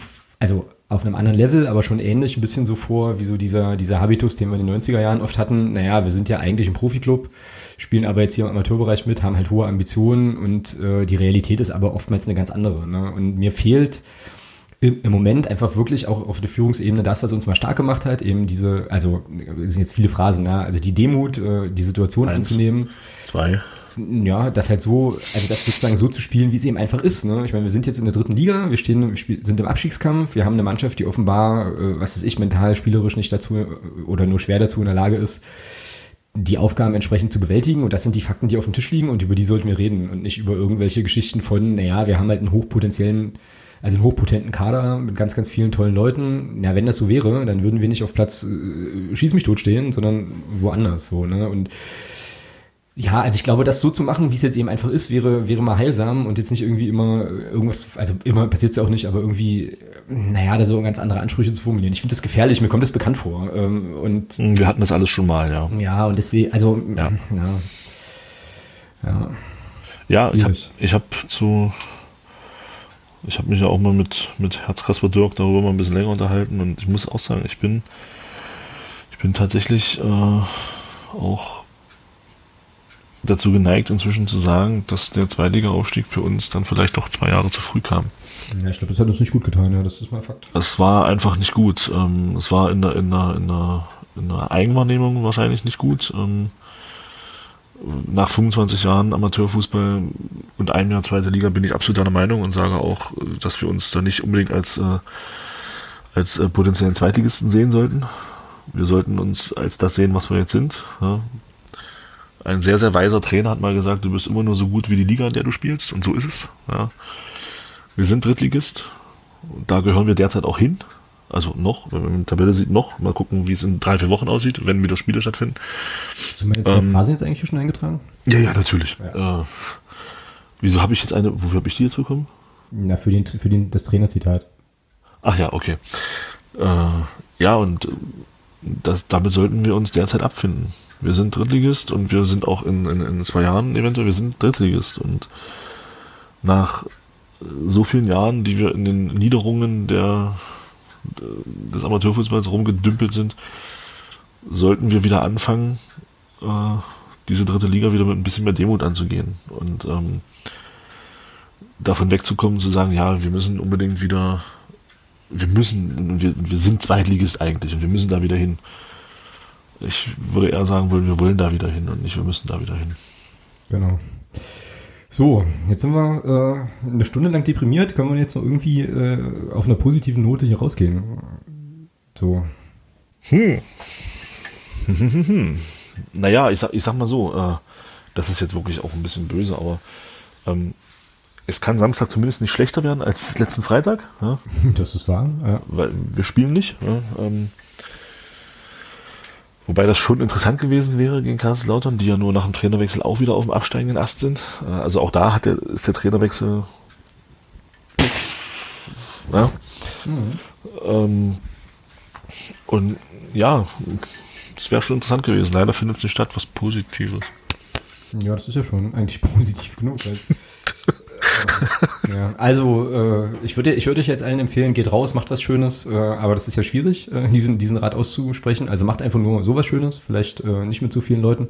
also auf einem anderen Level, aber schon ähnlich, ein bisschen so vor, wie so dieser, dieser Habitus, den wir in den 90er Jahren oft hatten. Naja, wir sind ja eigentlich ein Profiklub, spielen aber jetzt hier im Amateurbereich mit, haben halt hohe Ambitionen und äh, die Realität ist aber oftmals eine ganz andere. Ne? Und mir fehlt im, im Moment einfach wirklich auch auf der Führungsebene das, was uns mal stark gemacht hat, eben diese, also das sind jetzt viele Phrasen, ne? also die Demut, äh, die Situation Eins, anzunehmen. Zwei ja, das halt so, also das sozusagen so zu spielen, wie es eben einfach ist. Ne? Ich meine, wir sind jetzt in der dritten Liga, wir stehen, wir sind im Abstiegskampf, wir haben eine Mannschaft, die offenbar, äh, was weiß ich, mental, spielerisch nicht dazu äh, oder nur schwer dazu in der Lage ist, die Aufgaben entsprechend zu bewältigen. Und das sind die Fakten, die auf dem Tisch liegen und über die sollten wir reden und nicht über irgendwelche Geschichten von, naja, wir haben halt einen hochpotenziellen, also einen hochpotenten Kader mit ganz, ganz vielen tollen Leuten. Na, wenn das so wäre, dann würden wir nicht auf Platz äh, Schieß mich tot stehen, sondern woanders so. Ne? Und ja, also ich glaube, das so zu machen, wie es jetzt eben einfach ist, wäre, wäre mal heilsam und jetzt nicht irgendwie immer irgendwas, also immer passiert es ja auch nicht, aber irgendwie, naja, da so ganz andere Ansprüche zu formulieren. Ich finde das gefährlich, mir kommt das bekannt vor. Ähm, und Wir hatten das alles schon mal, ja. Ja, und deswegen, also, ja. Ja, ja. ja ich habe ich hab zu, ich habe mich ja auch mal mit, mit Herzkasper Dirk darüber mal ein bisschen länger unterhalten und ich muss auch sagen, ich bin, ich bin tatsächlich äh, auch dazu geneigt, inzwischen zu sagen, dass der Zweitliga-Aufstieg für uns dann vielleicht doch zwei Jahre zu früh kam. Ja, ich glaube, das hat uns nicht gut getan, ja, das ist mal Fakt. Es war einfach nicht gut. Ähm, es war in der, in, der, in, der, in der Eigenwahrnehmung wahrscheinlich nicht gut. Ähm, nach 25 Jahren Amateurfußball und einem Jahr zweite Liga bin ich absolut deiner Meinung und sage auch, dass wir uns da nicht unbedingt als, äh, als äh, potenziellen Zweitligisten sehen sollten. Wir sollten uns als das sehen, was wir jetzt sind. Ja, ein sehr, sehr weiser Trainer hat mal gesagt, du bist immer nur so gut wie die Liga, in der du spielst. Und so ist es. Ja. Wir sind Drittligist. Da gehören wir derzeit auch hin. Also noch, wenn man die Tabelle sieht, noch. Mal gucken, wie es in drei, vier Wochen aussieht, wenn wieder Spiele stattfinden. Hast du meine ähm, Phase jetzt eigentlich schon eingetragen? Ja, ja, natürlich. Ja. Äh, wieso habe ich jetzt eine, wofür habe ich die jetzt bekommen? Na, für, den, für den, das Trainerzitat. Ach ja, okay. Äh, ja, und das, damit sollten wir uns derzeit abfinden wir sind Drittligist und wir sind auch in, in, in zwei Jahren eventuell, wir sind Drittligist. Und nach so vielen Jahren, die wir in den Niederungen der, des Amateurfußballs rumgedümpelt sind, sollten wir wieder anfangen, äh, diese dritte Liga wieder mit ein bisschen mehr Demut anzugehen. Und ähm, davon wegzukommen, zu sagen, ja, wir müssen unbedingt wieder, wir müssen, wir, wir sind Zweitligist eigentlich und wir müssen da wieder hin. Ich würde eher sagen wollen, wir wollen da wieder hin und nicht, wir müssen da wieder hin. Genau. So, jetzt sind wir äh, eine Stunde lang deprimiert. Können wir jetzt noch irgendwie äh, auf einer positiven Note hier rausgehen? So. Hm. naja, ich sag, ich sag mal so, äh, das ist jetzt wirklich auch ein bisschen böse, aber ähm, es kann Samstag zumindest nicht schlechter werden als letzten Freitag. Ja? Das ist wahr, ja. Weil wir spielen nicht. Ja? Ähm, Wobei das schon interessant gewesen wäre gegen Kaiserslautern, die ja nur nach dem Trainerwechsel auch wieder auf dem absteigenden Ast sind. Äh, also auch da hat der, ist der Trainerwechsel. Ja. Mhm. Ähm, und ja, das wäre schon interessant gewesen. Leider findet es nicht statt, was Positives. Ja, das ist ja schon eigentlich positiv genug. Halt. ja. Also, äh, ich würde ich würde euch jetzt allen empfehlen, geht raus, macht was Schönes, äh, aber das ist ja schwierig, äh, diesen, diesen Rat auszusprechen. Also macht einfach nur sowas Schönes, vielleicht äh, nicht mit so vielen Leuten.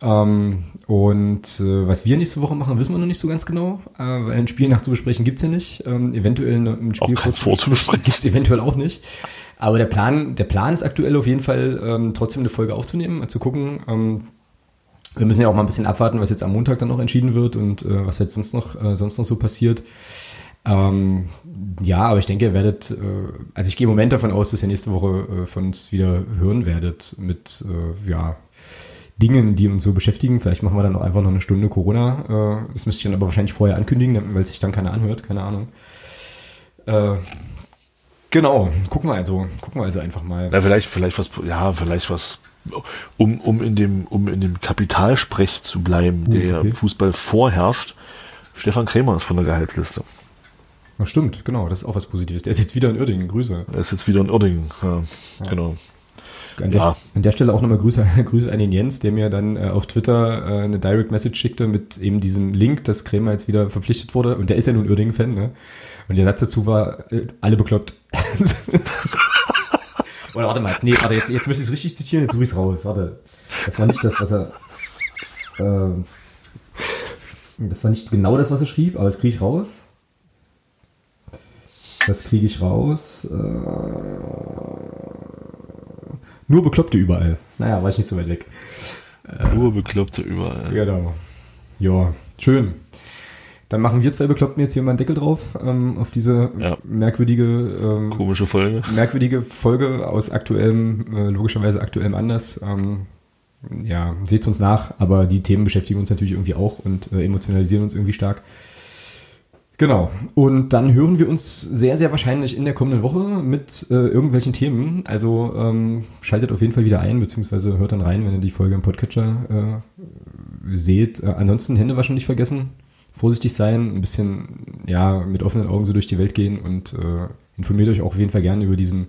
Ähm, und äh, was wir nächste Woche machen, wissen wir noch nicht so ganz genau, äh, weil ein Spiel nachzubesprechen gibt's ja nicht. Ähm, eventuell ein Spiel Auch keins vorzubesprechen. gibt's eventuell auch nicht. Aber der Plan, der Plan ist aktuell auf jeden Fall, ähm, trotzdem eine Folge aufzunehmen, zu gucken. Ähm, wir müssen ja auch mal ein bisschen abwarten, was jetzt am Montag dann noch entschieden wird und äh, was jetzt sonst noch, äh, sonst noch so passiert. Ähm, ja, aber ich denke, ihr werdet, äh, also ich gehe im Moment davon aus, dass ihr nächste Woche äh, von uns wieder hören werdet mit, äh, ja, Dingen, die uns so beschäftigen. Vielleicht machen wir dann auch einfach noch eine Stunde Corona. Äh, das müsste ich dann aber wahrscheinlich vorher ankündigen, weil sich dann keiner anhört, keine Ahnung. Genau, gucken wir also, gucken wir also einfach mal. Ja, vielleicht, vielleicht was, ja, vielleicht was, um, um in dem, um in dem Kapitalsprech zu bleiben, Uh, der okay. im Fußball vorherrscht. Stefan Krämer ist von der Gehaltsliste. Ach, stimmt, genau, das ist auch was Positives. Der ist jetzt wieder in Uerdingen, Grüße. Er ist jetzt wieder in Uerdingen. Ja, Genau. An der, Ja. an der Stelle auch nochmal Grüße, Grüße an den Jens, der mir dann äh, auf Twitter äh, eine Direct Message schickte mit eben diesem Link, dass Krämer jetzt wieder verpflichtet wurde. Und der ist ja nun Uerdingen-Fan, ne? Und der Satz dazu war, äh, alle bekloppt. Oder warte mal, nee, warte, jetzt, jetzt müsste ich es richtig zitieren, jetzt tue ich es raus. Warte. Das war nicht das, was er. ähm, das war nicht genau das, was er schrieb, aber das kriege ich raus. Das kriege ich raus. Äh, nur Bekloppte überall. Naja, war ich nicht so weit weg. Nur Bekloppte überall. Genau. Ja, schön. Dann machen wir zwei Bekloppten jetzt hier mal einen Deckel drauf ähm, auf diese Ja. merkwürdige, ähm, Komische Folge. merkwürdige Folge aus aktuellem, äh, logischerweise aktuellem Anlass. Ähm, ja, seht uns nach, aber die Themen beschäftigen uns natürlich irgendwie auch und äh, emotionalisieren uns irgendwie stark. Genau. Und dann hören wir uns sehr, sehr wahrscheinlich in der kommenden Woche mit äh, irgendwelchen Themen. Also ähm, schaltet auf jeden Fall wieder ein, beziehungsweise hört dann rein, wenn ihr die Folge im Podcatcher äh, seht. Äh, ansonsten Hände waschen nicht vergessen. Vorsichtig sein, ein bisschen ja mit offenen Augen so durch die Welt gehen und äh, informiert euch auch auf jeden Fall gerne über diesen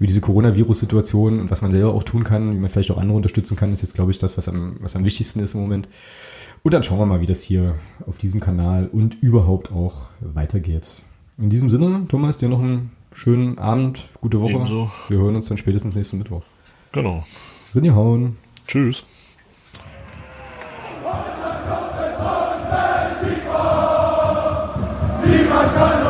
über diese Coronavirus-Situation und was man selber auch tun kann, wie man vielleicht auch andere unterstützen kann, ist jetzt, glaube ich, das, was am, was am wichtigsten ist im Moment. Und dann schauen wir mal, wie das hier auf diesem Kanal und überhaupt auch weitergeht. In diesem Sinne, Thomas, dir noch einen schönen Abend, gute Woche. Ebenso. Wir hören uns dann spätestens nächsten Mittwoch. Genau. Rinne hauen. Tschüss. Marcano!